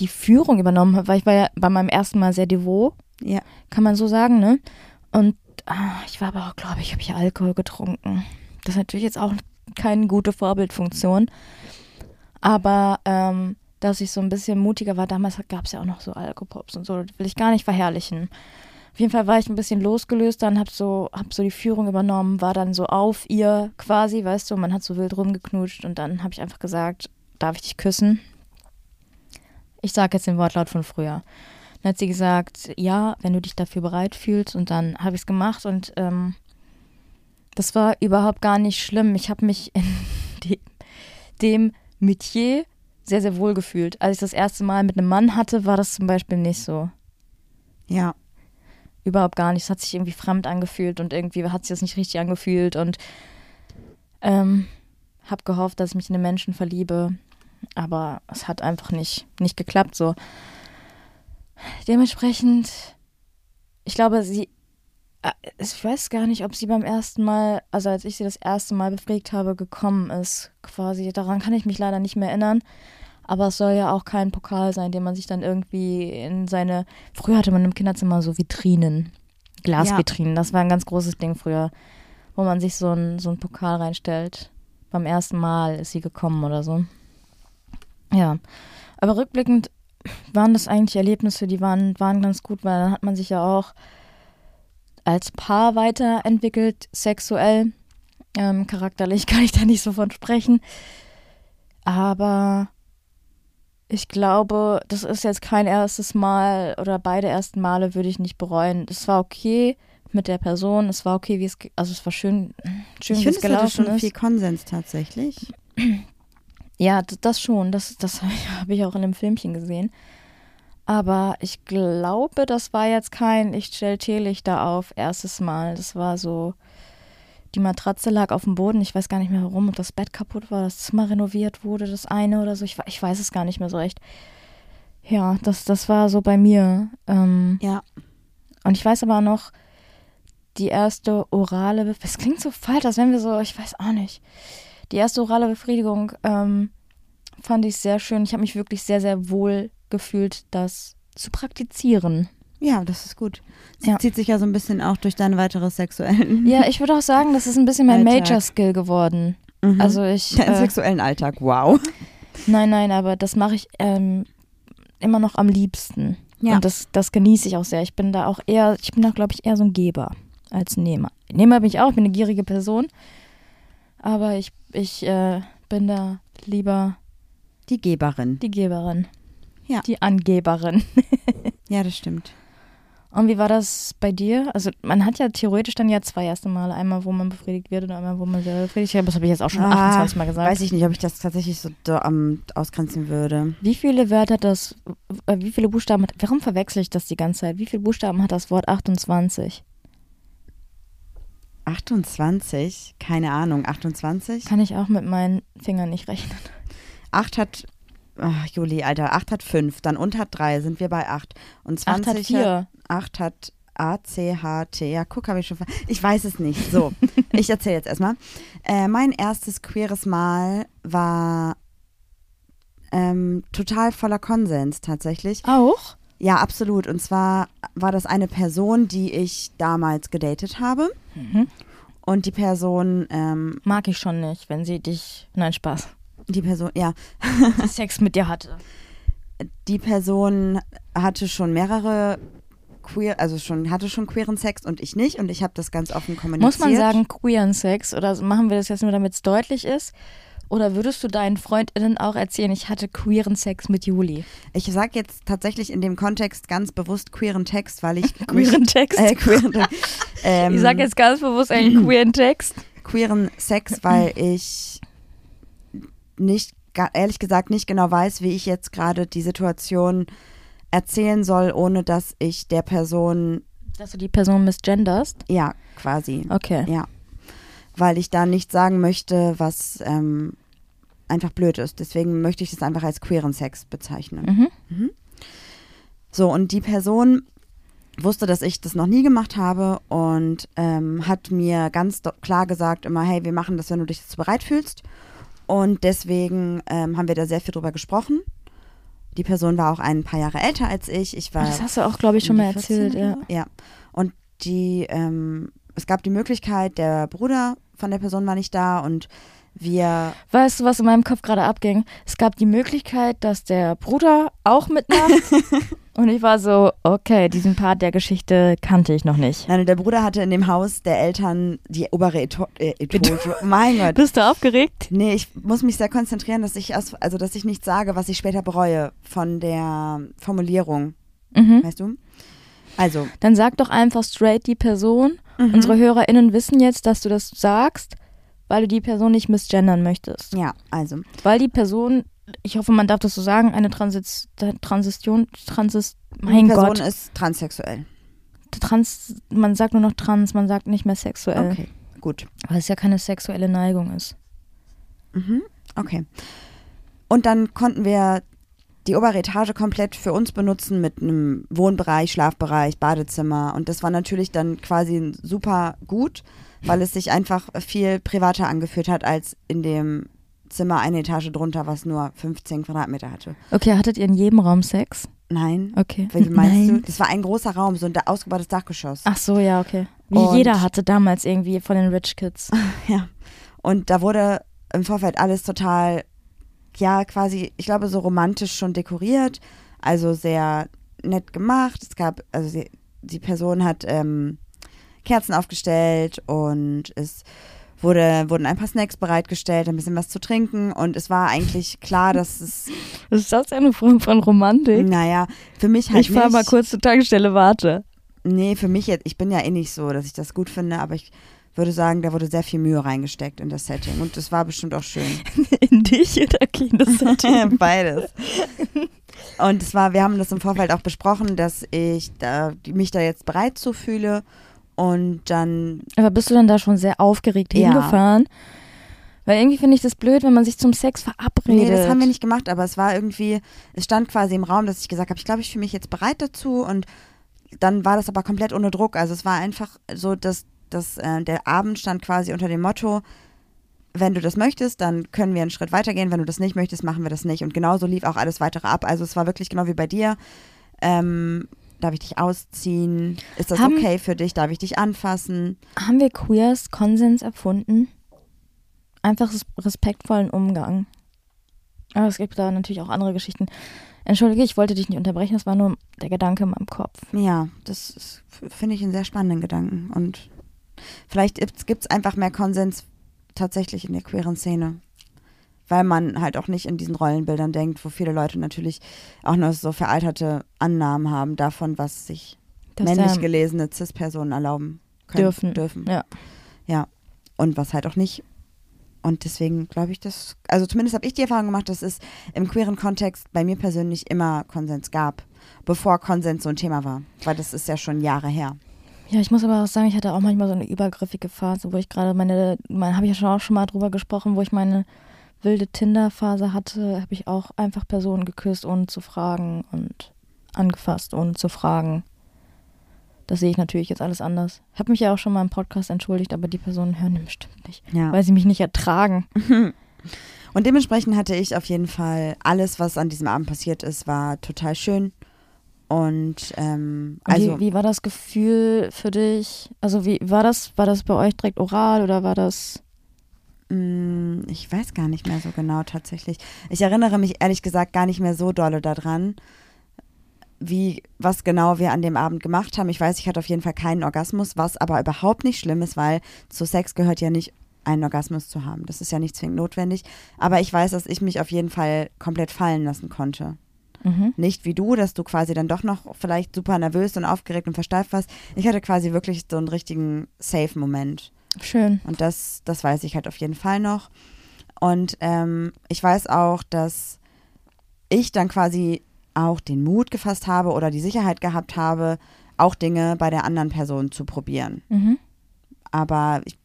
die Führung übernommen habe, weil ich war ja bei meinem ersten Mal sehr devot, Ja. kann man so sagen, ne? Und ah, ich war aber auch, glaube ich, habe ich Alkohol getrunken. Das ist natürlich jetzt auch keine gute Vorbildfunktion. Aber ähm, dass ich so ein bisschen mutiger war, damals gab es ja auch noch so Alkopops und so, das will ich gar nicht verherrlichen. Auf jeden Fall war ich ein bisschen losgelöst, dann hab so, hab so die Führung übernommen, war dann so auf ihr quasi, weißt du, man hat so wild rumgeknutscht und dann habe ich einfach gesagt, darf ich dich küssen? Ich sage jetzt den Wortlaut von früher. Dann hat sie gesagt, ja, wenn du dich dafür bereit fühlst. Und dann habe ich es gemacht und ähm, das war überhaupt gar nicht schlimm. Ich habe mich in de dem Metier sehr, sehr wohl gefühlt. Als ich das erste Mal mit einem Mann hatte, war das zum Beispiel nicht so. Ja. Überhaupt gar nicht. Es hat sich irgendwie fremd angefühlt und irgendwie hat sich das nicht richtig angefühlt und ähm, habe gehofft, dass ich mich in den Menschen verliebe. Aber es hat einfach nicht, nicht geklappt so. Dementsprechend, ich glaube, sie, äh, ich weiß gar nicht, ob sie beim ersten Mal, also als ich sie das erste Mal befragt habe, gekommen ist, quasi. Daran kann ich mich leider nicht mehr erinnern. Aber es soll ja auch kein Pokal sein, den man sich dann irgendwie in seine. Früher hatte man im Kinderzimmer so Vitrinen, Glasvitrinen. Das war ein ganz großes Ding früher, wo man sich so ein, so Pokal reinstellt. Beim ersten Mal ist sie gekommen oder so. Ja. Aber rückblickend waren das eigentlich Erlebnisse, die waren, waren ganz gut, weil dann hat man sich ja auch als Paar weiterentwickelt, sexuell. Ähm, charakterlich kann ich da nicht so von sprechen. Aber ich glaube, das ist jetzt kein erstes Mal oder beide ersten Male würde ich nicht bereuen. Es war okay mit der Person, es war okay, wie es, also es war schön, schön Ich wie es es hatte gelaufen schon ist. viel Konsens tatsächlich. Ja, das schon. Das, das habe ich, ich auch in einem Filmchen gesehen. Aber ich glaube, das war jetzt kein Ich stell Teelichter auf erstes Mal. Das war so, die Matratze lag auf dem Boden. Ich weiß gar nicht mehr warum. Ob das Bett kaputt war, das Zimmer renoviert wurde, das eine oder so. Ich, ich weiß es gar nicht mehr so recht. Ja, das, das war so bei mir. Ähm, Ja. und ich weiß aber noch, die erste orale Befriedigung, es klingt so falsch, als wenn wir so, ich weiß auch nicht. Die erste orale Befriedigung ähm, fand ich sehr schön. Ich habe mich wirklich sehr, sehr wohl gefühlt, das zu praktizieren. Ja, das ist gut. Sie Ja. zieht sich ja so ein bisschen auch durch deine weitere sexuellen. Ja, ich würde auch sagen, das ist ein bisschen mein. Major-Skill geworden. Mhm. Also ich, Deinen äh, sexuellen Alltag, wow. nein, nein, aber das mache ich ähm, immer noch am liebsten. Ja. Und das, das genieße ich auch sehr. Ich bin da auch eher, ich bin da glaube ich eher so ein Geber als ein Nehmer. Nehmer bin ich auch, ich bin eine gierige Person. Aber ich, ich äh, bin da lieber Die Geberin. die Geberin. Ja. Die Angeberin. Ja, das stimmt. Und wie war das bei dir? Also man hat ja theoretisch dann ja zwei erste Male. Einmal, wo man befriedigt wird und einmal, wo man selber befriedigt wird. Das habe ich jetzt auch schon 28 Mal gesagt. Ah, Weiß ich nicht, ob ich das tatsächlich so da, am ausgrenzen würde. Wie viele Wörter hat das, äh, wie viele Buchstaben hat, warum verwechsel ich das die ganze Zeit? Wie viele Buchstaben hat das Wort 28? 28? Keine Ahnung, 28? Kann ich auch mit meinen Fingern nicht rechnen. 8 hat, ach, Juli, Alter, 8 hat 5, dann und hat 3, sind wir bei 8. Und 20 Acht hat vier. 8 hat A, C, H, T. Ja, guck, habe ich schon. ver- Ich weiß es nicht. So, ich erzähle jetzt erstmal. Äh, mein erstes queeres Mal war ähm, total voller Konsens tatsächlich. Auch? Ja, absolut. Und zwar war das eine Person, die ich damals gedatet habe. Mhm. Und die Person, ähm, Mag ich schon nicht, wenn sie dich, nein, Spaß, die Person, ja, Sex mit dir hatte. die Person hatte schon mehrere queer, also schon hatte schon queeren Sex und ich nicht und ich habe das ganz offen kommuniziert. Muss man sagen, queeren Sex oder machen wir das jetzt nur, damit es deutlich ist? Oder würdest du deinen FreundInnen auch erzählen, ich hatte queeren Sex mit Juli? Ich sage jetzt tatsächlich in dem Kontext ganz bewusst queeren Text, weil ich Queeren Text? äh, queeren, ähm, ich sage jetzt ganz bewusst einen queeren Text. queeren Sex, weil ich nicht, ehrlich gesagt, nicht genau weiß, wie ich jetzt gerade die Situation erzählen soll, ohne dass ich der Person, Dass du die Person misgenderst? ja, quasi, Okay. ja, weil ich da nicht sagen möchte, was ähm, einfach blöd ist. Deswegen möchte ich das einfach als queeren Sex bezeichnen. Mhm. So, und die Person wusste, dass ich das noch nie gemacht habe und ähm, hat mir ganz klar gesagt immer, hey, wir machen das, wenn du dich dazu bereit fühlst. Und deswegen ähm, haben wir da sehr viel drüber gesprochen. Die Person war auch ein paar Jahre älter als ich. Ich war Das hast du auch, glaube ich, schon mal die 14 erzählt. Ja. ja. Und die, ähm, es gab die Möglichkeit, der Bruder von der Person war nicht da und wir, Weißt du, was in meinem Kopf gerade abging? Es gab die Möglichkeit, dass der Bruder auch mitmacht. und ich war so, okay, diesen Part der Geschichte kannte ich noch nicht. nein, der Bruder hatte in dem Haus der Eltern die obere äh, Etage. mein Gott. Bist du aufgeregt? Nee, ich muss mich sehr konzentrieren, dass ich aus, also dass ich nicht sage, was ich später bereue von der Formulierung, Mhm. weißt du? Also, Dann sag doch einfach straight die Person. Mhm. Unsere HörerInnen wissen jetzt, dass du das sagst, weil du die Person nicht misgendern möchtest. ja, also, Weil die Person, ich hoffe, man darf das so sagen, eine Transis Transition, Transis, mein die Person Gott, ist transsexuell. Trans, man sagt nur noch trans, man sagt nicht mehr sexuell, Okay, gut. weil es ja keine sexuelle Neigung ist. Mhm. Okay. Und dann konnten wir die obere Etage komplett für uns benutzen mit einem Wohnbereich, Schlafbereich, Badezimmer. Und das war natürlich dann quasi super gut, weil es sich einfach viel privater angefühlt hat als in dem Zimmer eine Etage drunter, was nur 15 Quadratmeter hatte. Okay, hattet ihr in jedem Raum Sex? Nein. Okay. Wie meinst Nein. du? Das war ein großer Raum, so ein ausgebautes Dachgeschoss. Ach so, ja, okay. Wie Und- jeder hatte damals irgendwie von den Rich Kids. Ja. Und da wurde im Vorfeld alles total, ja, quasi, ich glaube, so romantisch schon dekoriert. Also sehr nett gemacht. Es gab, also sie, die Person hat ähm, Kerzen aufgestellt und es wurde, wurden ein paar Snacks bereitgestellt, ein bisschen was zu trinken und es war eigentlich klar, dass es, Was ist das eine Form von Romantik? naja, für mich halt ich fahr nicht. mal kurz zur Tankstelle, warte. Nee, für mich jetzt, ich bin ja eh nicht so, dass ich das gut finde, aber ich würde sagen, da wurde sehr viel Mühe reingesteckt in das Setting und das war bestimmt auch schön. In dich oder Kindersetting? Beides. Und es war, wir haben das im Vorfeld auch besprochen, dass ich da, mich da jetzt bereit zu fühle und dann, Aber bist du dann da schon sehr aufgeregt Ja. hingefahren? Weil irgendwie finde ich das blöd, wenn man sich zum Sex verabredet. nee, das haben wir nicht gemacht, aber es war irgendwie, es stand quasi im Raum, dass ich gesagt habe, ich glaube, ich fühle mich jetzt bereit dazu und dann war das aber komplett ohne Druck. Also es war einfach so, dass, dass äh, der Abend stand quasi unter dem Motto, wenn du das möchtest, dann können wir einen Schritt weitergehen. Wenn du das nicht möchtest, machen wir das nicht. Und genauso lief auch alles weitere ab. Also es war wirklich genau wie bei dir. Ähm, Darf ich dich ausziehen? Ist das Haben- okay für dich? Darf ich dich anfassen? Haben wir Queers Konsens erfunden? Einfach res- respektvollen Umgang. Aber es gibt da natürlich auch andere Geschichten. Entschuldige, ich wollte dich nicht unterbrechen, das war nur der Gedanke in meinem Kopf. Ja, das finde ich einen sehr spannenden Gedanken. Und vielleicht gibt es einfach mehr Konsens tatsächlich in der queeren Szene. Weil man halt auch nicht in diesen Rollenbildern denkt, wo viele Leute natürlich auch noch so veralterte Annahmen haben davon, was sich Dass männlich gelesene Cis-Personen erlauben können. Dürfen. dürfen. Ja. Ja. Und was halt auch nicht. Und deswegen glaube ich, dass, also zumindest habe ich die Erfahrung gemacht, dass es im queeren Kontext bei mir persönlich immer Konsens gab, bevor Konsens so ein Thema war. Weil das ist ja schon Jahre her. Ja, ich muss aber auch sagen, ich hatte auch manchmal so eine übergriffige Phase, wo ich gerade meine, mein, habe ich ja schon auch schon mal drüber gesprochen, wo ich meine wilde Tinder-Phase hatte, habe ich auch einfach Personen geküsst, ohne zu fragen und angefasst, ohne zu fragen. Das sehe ich natürlich jetzt alles anders. Ich habe mich ja auch schon mal im Podcast entschuldigt, aber die Personen hören den bestimmt nicht, Ja. weil sie mich nicht ertragen. Und dementsprechend hatte ich auf jeden Fall alles, was an diesem Abend passiert ist, war total schön. Und ähm, also wie, wie war das Gefühl für dich? Also wie war das? War das bei euch direkt oral oder war das? Mm, Ich weiß gar nicht mehr so genau tatsächlich. Ich erinnere mich ehrlich gesagt gar nicht mehr so dolle daran, wie was genau wir an dem Abend gemacht haben. Ich weiß, ich hatte auf jeden Fall keinen Orgasmus, was aber überhaupt nicht schlimm ist, weil zu Sex gehört ja nicht einen Orgasmus zu haben. Das ist ja nicht zwingend notwendig. Aber ich weiß, dass ich mich auf jeden Fall komplett fallen lassen konnte. Mhm. Nicht wie du, dass du quasi dann doch noch vielleicht super nervös und aufgeregt und versteift warst. Ich hatte quasi wirklich so einen richtigen Safe-Moment. Schön. Und das, das weiß ich halt auf jeden Fall noch. Und ähm, ich weiß auch, dass ich dann quasi auch den Mut gefasst habe oder die Sicherheit gehabt habe, auch Dinge bei der anderen Person zu probieren. Mhm. Aber ich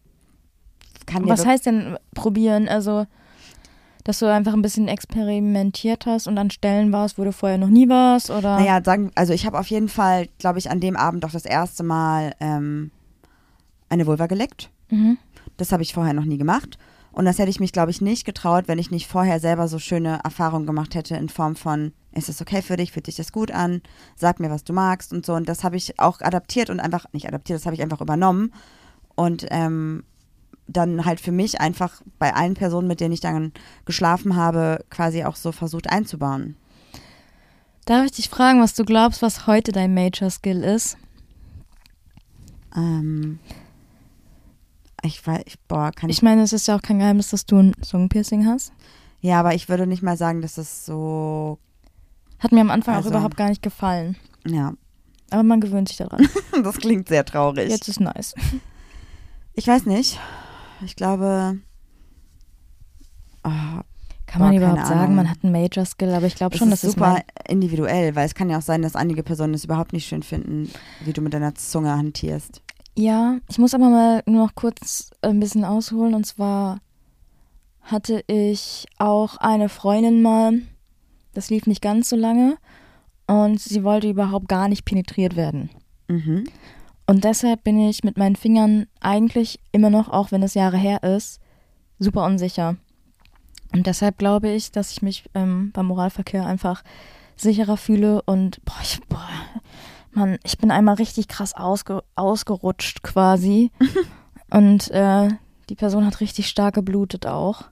kann Was heißt denn probieren? Also, dass du einfach ein bisschen experimentiert hast und an Stellen warst, wo du vorher noch nie warst? Oder? Naja, sagen, also ich habe auf jeden Fall, glaube ich, an dem Abend auch das erste Mal ähm, eine Vulva geleckt. Mhm. Das habe ich vorher noch nie gemacht. Und das hätte ich mich, glaube ich, nicht getraut, wenn ich nicht vorher selber so schöne Erfahrungen gemacht hätte in Form von, ist das okay für dich, fühlt dich das gut an, sag mir, was du magst und so. Und das habe ich auch adaptiert und einfach, nicht adaptiert, das habe ich einfach übernommen. Und ähm, dann halt für mich einfach bei allen Personen, mit denen ich dann geschlafen habe, quasi auch so versucht einzubauen. Darf ich dich fragen, was du glaubst, was heute dein Major Skill ist? Ähm, ich weiß, ich, boah, kann ich, Ich meine, es ist ja auch kein Geheimnis, dass du ein Zungenpiercing hast. ja, aber ich würde nicht mal sagen, dass das so, Hat mir am Anfang Also- auch überhaupt gar nicht gefallen. ja, Aber man gewöhnt sich daran. das klingt sehr traurig. Jetzt ist nice. Ich weiß nicht. Ich glaube. Oh, Kann man Boah, überhaupt sagen, Ahnung. man hat einen Major Skill, aber ich glaube schon, ist dass es super mein, individuell, weil es kann ja auch sein, dass einige Personen es überhaupt nicht schön finden, wie du mit deiner Zunge hantierst. Ja, ich muss aber mal nur noch kurz ein bisschen ausholen. Und zwar hatte ich auch eine Freundin mal, das lief nicht ganz so lange, und sie wollte überhaupt gar nicht penetriert werden. Mhm. Und deshalb bin ich mit meinen Fingern eigentlich immer noch, auch wenn es Jahre her ist, super unsicher. Und deshalb glaube ich, dass ich mich ähm, beim Moralverkehr einfach sicherer fühle und boah, ich, boah, Mann, ich bin einmal richtig krass ausge, ausgerutscht quasi. und äh, die Person hat richtig stark geblutet auch.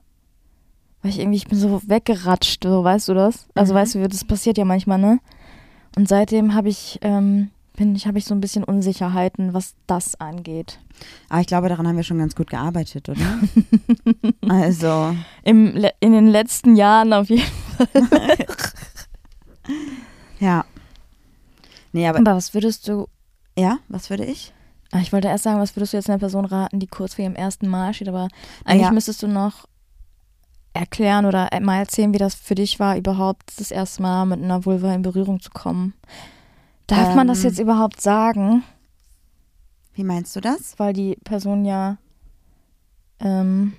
Weil ich irgendwie, ich bin so weggeratscht, so weißt du das? Also Mhm. weißt du, das passiert ja manchmal, ne? Und seitdem habe ich, ähm, bin ich, habe ich so ein bisschen Unsicherheiten, was das angeht. Aber ich glaube, daran haben wir schon ganz gut gearbeitet, oder? also, Im, in den letzten Jahren auf jeden Fall. ja. Nee, aber. Aber was würdest du, Ja, was würde ich? ah, ich wollte erst sagen, was würdest du jetzt einer Person raten, die kurz vor ihrem ersten Mal steht, aber eigentlich Ja. müsstest du noch erklären oder mal erzählen, wie das für dich war, überhaupt das erste Mal mit einer Vulva in Berührung zu kommen. Darf man das Ähm. jetzt überhaupt sagen? Wie meinst du das? Weil die Person ja ähm,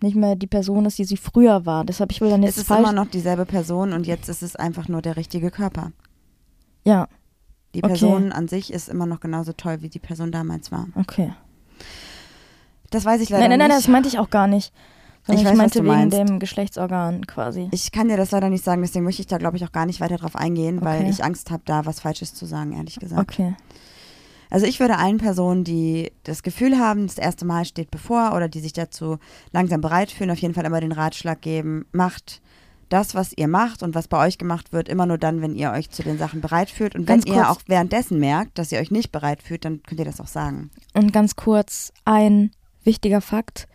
nicht mehr die Person ist, die sie früher war. Deshalb, ich will dann Es jetzt ist falsch. immer noch dieselbe Person und jetzt ist es einfach nur der richtige Körper. ja, Die Okay. Person an sich ist immer noch genauso toll, wie die Person damals war. okay. Das weiß ich leider Nein, nein, nein, nicht. das meinte ich auch gar nicht. Ich ich, weiß, meinte wegen dem Geschlechtsorgan quasi. Ich kann dir das leider nicht sagen, deswegen möchte ich da, glaube ich, auch gar nicht weiter drauf eingehen, weil Okay. ich Angst habe, da was Falsches zu sagen, ehrlich gesagt. Okay. Also ich würde allen Personen, die das Gefühl haben, das erste Mal steht bevor oder die sich dazu langsam bereit fühlen, auf jeden Fall immer den Ratschlag geben, macht das, was ihr macht und was bei euch gemacht wird, immer nur dann, wenn ihr euch zu den Sachen bereit fühlt. Und wenn Ganz ihr kurz. auch währenddessen merkt, dass ihr euch nicht bereit fühlt, dann könnt ihr das auch sagen. Und ganz kurz ein wichtiger Fakt.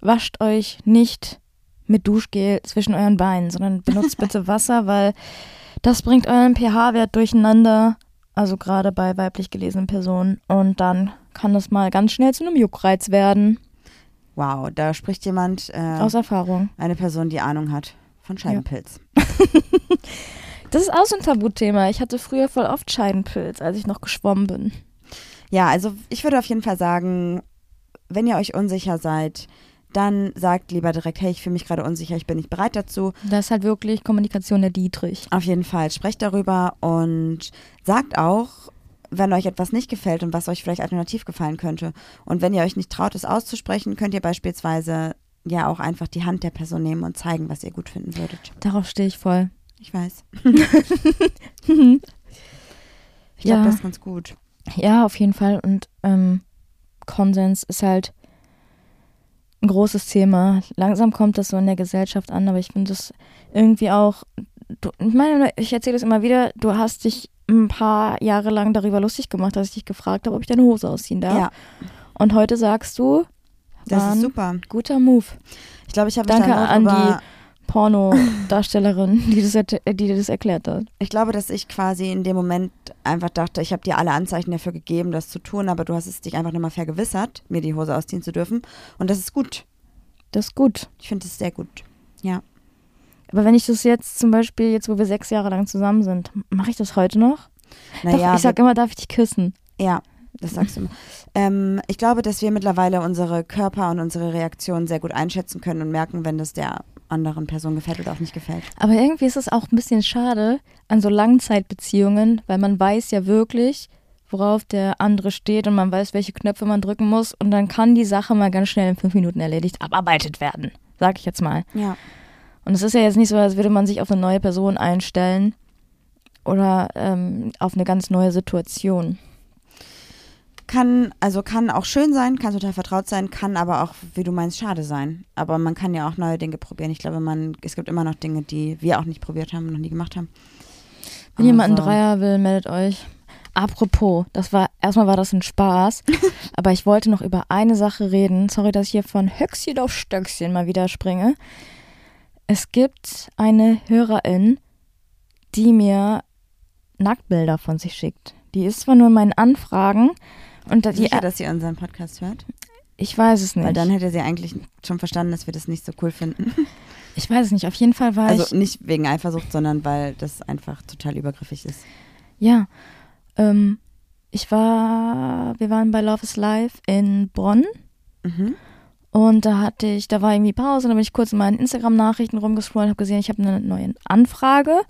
Wascht euch nicht mit Duschgel zwischen euren Beinen, sondern benutzt bitte Wasser, weil das bringt euren pH-Wert durcheinander. Also gerade bei weiblich gelesenen Personen. Und dann kann das mal ganz schnell zu einem Juckreiz werden. Wow, da spricht jemand, äh, Aus Erfahrung. eine Person, die Ahnung hat von Scheidenpilz. Das ist auch so ein Tabuthema. Ich hatte früher voll oft Scheidenpilz, als ich noch geschwommen bin. Ja, also ich würde auf jeden Fall sagen, wenn ihr euch unsicher seid, dann sagt lieber direkt, hey, ich fühle mich gerade unsicher, ich bin nicht bereit dazu. Da ist halt wirklich Kommunikation der Dietrich. Auf jeden Fall sprecht darüber und sagt auch, wenn euch etwas nicht gefällt und was euch vielleicht alternativ gefallen könnte. Und wenn ihr euch nicht traut, es auszusprechen, könnt ihr beispielsweise ja auch einfach die Hand der Person nehmen und zeigen, was ihr gut finden würdet. Darauf stehe ich voll. Ich weiß. ich Ja. glaube, das ist ganz gut. Ja, auf jeden Fall. Und ähm, Konsens ist halt ein großes Thema. Langsam kommt das so in der Gesellschaft an, aber ich finde das irgendwie auch. Du, ich meine, ich erzähle es immer wieder, du hast dich ein paar Jahre lang darüber lustig gemacht, dass ich dich gefragt habe, ob ich deine Hose ausziehen darf. Ja, Und heute sagst du, das ist super. guter Move. Ich glaube, ich habe Danke an über, Porno-Darstellerin, die, das die dir das erklärt hat. Ich glaube, dass ich quasi in dem Moment einfach dachte, ich habe dir alle Anzeichen dafür gegeben, das zu tun, aber du hast es dich einfach nochmal vergewissert, mir die Hose ausziehen zu dürfen. Und das ist gut. Das ist gut. Ich finde es sehr gut. Ja. Aber wenn ich das jetzt zum Beispiel, jetzt wo wir sechs Jahre lang zusammen sind, mache ich das heute noch? Naja, Doch, ich sag immer, darf ich dich küssen? ja, das sagst du immer. Ähm, ich glaube, dass wir mittlerweile unsere Körper und unsere Reaktionen sehr gut einschätzen können und merken, wenn das der anderen Person gefällt oder auch nicht gefällt. Aber irgendwie ist es auch ein bisschen schade an so Langzeitbeziehungen, weil man weiß ja wirklich, worauf der andere steht und man weiß, welche Knöpfe man drücken muss und dann kann die Sache mal ganz schnell in fünf Minuten erledigt abarbeitet werden, sag ich jetzt mal. Ja. Und es ist ja jetzt nicht so, als würde man sich auf eine neue Person einstellen oder ähm, auf eine ganz neue Situation. Kann, also kann auch schön sein, kann total vertraut sein, kann aber auch, wie du meinst, schade sein. Aber man kann ja auch neue Dinge probieren. Ich glaube, man, es gibt immer noch Dinge, die wir auch nicht probiert haben und noch nie gemacht haben. Wenn jemand einen Also- Dreier will, meldet euch. Apropos, das war, erstmal war das ein Spaß, aber ich wollte noch über eine Sache reden. Sorry, dass ich hier von Höchstchen auf Stöckchen mal wieder springe. Es gibt eine Hörerin, die mir Nacktbilder von sich schickt. Die ist zwar nur in meinen Anfragen und da- die, Sicher, dass sie unseren Podcast hört? ich weiß es nicht. Weil dann hätte sie eigentlich schon verstanden, dass wir das nicht so cool finden. ich weiß es nicht. Auf jeden Fall war ich. Also nicht wegen Eifersucht, sondern weil das einfach total übergriffig ist. Ja, ähm, ich war, wir waren bei Love is Life in Bonn Mhm. und da hatte ich, da war irgendwie Pause, dann bin ich kurz in meinen Instagram-Nachrichten rumgescrollt, habe gesehen, ich habe eine neue Anfrage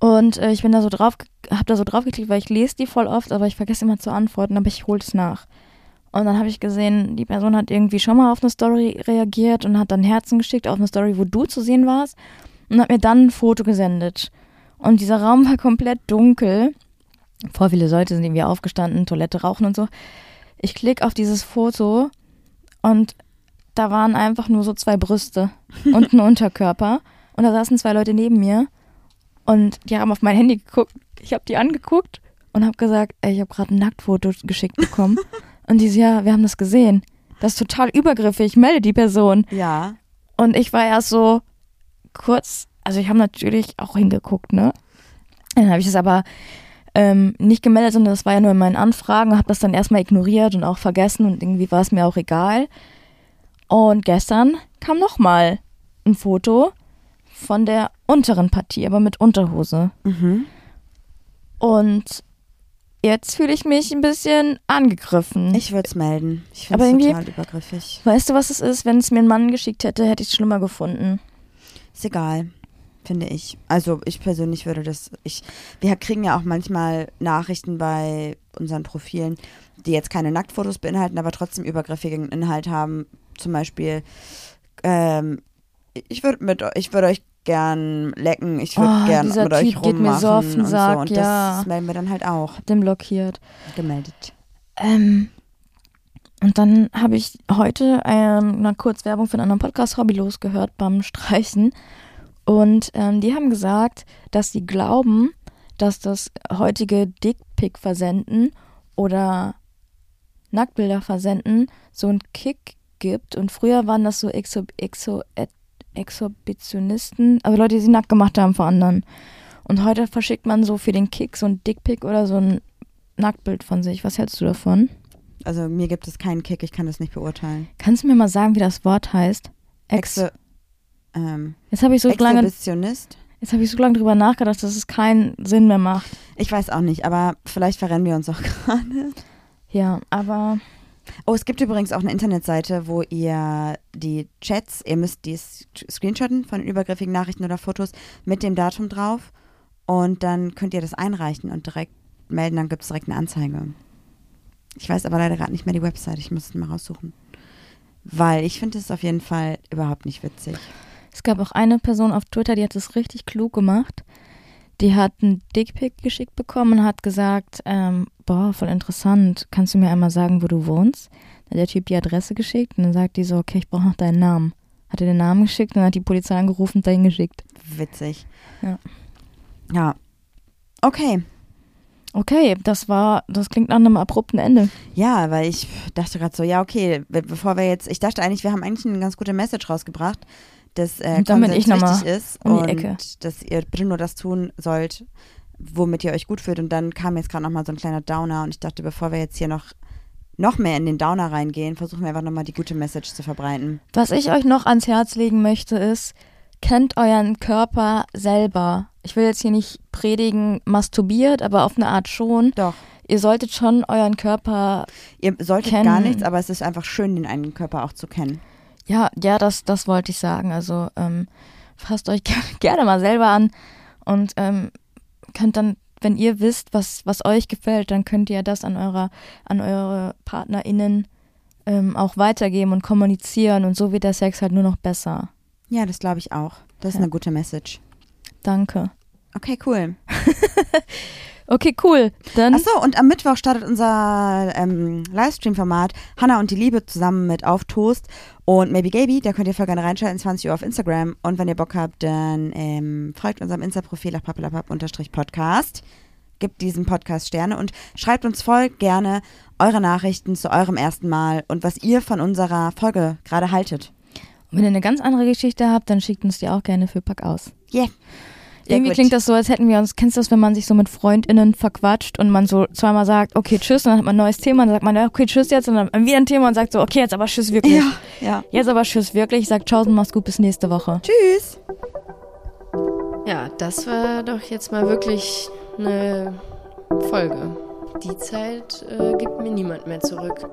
und äh, ich bin da so drauf, habe da so drauf geklickt, weil ich lese die voll oft, aber ich vergesse immer zu antworten, aber ich hole es nach. Und dann habe ich gesehen, die Person hat irgendwie schon mal auf eine Story reagiert und hat dann Herzen geschickt auf eine Story, wo du zu sehen warst und hat mir dann ein Foto gesendet. Und dieser Raum war komplett dunkel. Voll viele Leute sind irgendwie aufgestanden, Toilette rauchen und so. Ich klicke auf dieses Foto und da waren einfach nur so zwei Brüste und ein Unterkörper. Und da saßen zwei Leute neben mir und die haben auf mein Handy geguckt. Ich habe die angeguckt und habe gesagt, ey, ich habe gerade ein Nacktfoto geschickt bekommen. und die so, ja, wir haben das gesehen. Das ist total übergriffig, melde die Person. Ja. Und ich war erst so kurz, also ich habe natürlich auch hingeguckt, ne? Dann habe ich es aber ähm, nicht gemeldet, sondern das war ja nur in meinen Anfragen und habe das dann erstmal ignoriert und auch vergessen und irgendwie war es mir auch egal. Und gestern kam nochmal ein Foto von der unteren Partie, aber mit Unterhose. Mhm. Und jetzt fühle ich mich ein bisschen angegriffen. Ich würde es melden. Ich finde es total übergriffig. weißt du, was es ist? Wenn es mir ein Mann geschickt hätte, hätte ich es schlimmer gefunden. Ist egal, finde ich. Also ich persönlich würde das. Ich, wir kriegen ja auch manchmal Nachrichten bei unseren Profilen, die jetzt keine Nacktfotos beinhalten, aber trotzdem übergriffigen Inhalt haben. Zum Beispiel ähm, ich würde mit ich würde euch gern lecken, ich würde Oh, gern mit euch Typ geht mir rummachen so auf den und Sack, so und ja. das melden wir dann halt auch Hab den blockiert. gemeldet. Ähm, und dann habe ich heute ähm, eine Kurzwerbung für einen anderen Podcast Hobbylos gehört beim Streichen. Und ähm, die haben gesagt, dass sie glauben, dass das heutige Dickpick versenden oder Nacktbilder versenden so einen Kick gibt. Und früher waren das so Exo Exo Ex- Exhibitionisten, also Leute, die sie nackt gemacht haben vor anderen. Und heute verschickt man so für den Kick so ein Dickpick oder so ein Nacktbild von sich. Was hältst du davon? Also mir gibt es keinen Kick, ich kann das nicht beurteilen. Kannst du mir mal sagen, wie das Wort heißt? Ex Exe, ähm, jetzt habe ich so lange, Exhibitionist? jetzt habe ich so lange drüber nachgedacht, dass es keinen Sinn mehr macht. Ich weiß auch nicht, aber vielleicht verrennen wir uns auch gerade. Ja, aber Oh, es gibt übrigens auch eine Internetseite, wo ihr die Chats, ihr müsst die screenshotten von übergriffigen Nachrichten oder Fotos mit dem Datum drauf und dann könnt ihr das einreichen und direkt melden, dann gibt es direkt eine Anzeige. Ich weiß aber leider gerade nicht mehr die Website, ich muss es mal raussuchen. Weil ich finde es auf jeden Fall überhaupt nicht witzig. es gab auch eine Person auf Twitter, die hat es richtig klug gemacht. Die hat einen Dickpick geschickt bekommen und hat gesagt, ähm, boah, voll interessant, kannst du mir einmal sagen, wo du wohnst? Dann hat der Typ die Adresse geschickt und dann sagt die so, okay, ich brauche noch deinen Namen. Hat er den Namen geschickt und dann hat die Polizei angerufen und dahin geschickt. Witzig. Ja. Ja. Okay. Okay, das war, das klingt nach einem abrupten Ende. Ja, weil ich dachte gerade so, ja, okay, be- bevor wir jetzt, ich dachte eigentlich, wir haben eigentlich eine ganz gute Message rausgebracht, dass äh, bin Konsens ich wichtig ist um und dass ihr bitte nur das tun sollt, womit ihr euch gut fühlt. Und dann kam jetzt gerade nochmal so ein kleiner Downer und ich dachte, bevor wir jetzt hier noch, noch mehr in den Downer reingehen, versuchen wir einfach nochmal die gute Message zu verbreiten. Was ich euch noch ans Herz legen möchte, ist, kennt euren Körper selber. Ich will jetzt hier nicht predigen, masturbiert, aber auf eine Art schon. Doch. Ihr solltet schon euren Körper, Ihr solltet Kennen. gar nichts, aber es ist einfach schön, den eigenen Körper auch zu kennen. ja, ja, das, das wollte ich sagen. Also ähm, fasst euch gerne, gerne mal selber an und ähm, könnt dann, wenn ihr wisst, was, was euch gefällt, dann könnt ihr das an eurer, an eure PartnerInnen ähm, auch weitergeben und kommunizieren und so wird der Sex halt nur noch besser. Ja, das glaube ich auch. Das ist Ja. eine gute Message. Danke. Okay, cool. Okay, cool. Dann Achso, und am Mittwoch startet unser ähm, Livestream-Format Hanna und die Liebe zusammen mit Auf Toast und Maybe Gaby. Da könnt ihr voll gerne reinschalten, 20 Uhr auf Instagram. Und wenn ihr Bock habt, dann ähm, folgt unserem Insta-Profil auf pappelapapp-podcast. Gibt diesem Podcast Sterne und schreibt uns voll gerne eure Nachrichten zu eurem ersten Mal und was ihr von unserer Folge gerade haltet. Und wenn ihr eine ganz andere Geschichte habt, dann schickt uns die auch gerne für Pack aus. Yeah. Irgendwie gut. klingt das so, als hätten wir uns, kennst du das, wenn man sich so mit FreundInnen verquatscht und man so zweimal sagt, okay, tschüss, und dann hat man ein neues Thema, und dann sagt man, okay, tschüss jetzt, und dann wieder ein Thema und sagt so, okay, jetzt aber tschüss wirklich. Ja, ja. Jetzt aber tschüss wirklich, sagt ciao und mach's gut, bis nächste Woche. Tschüss. Ja, das war doch jetzt mal wirklich eine Folge. Die Zeit äh, gibt mir niemand mehr zurück.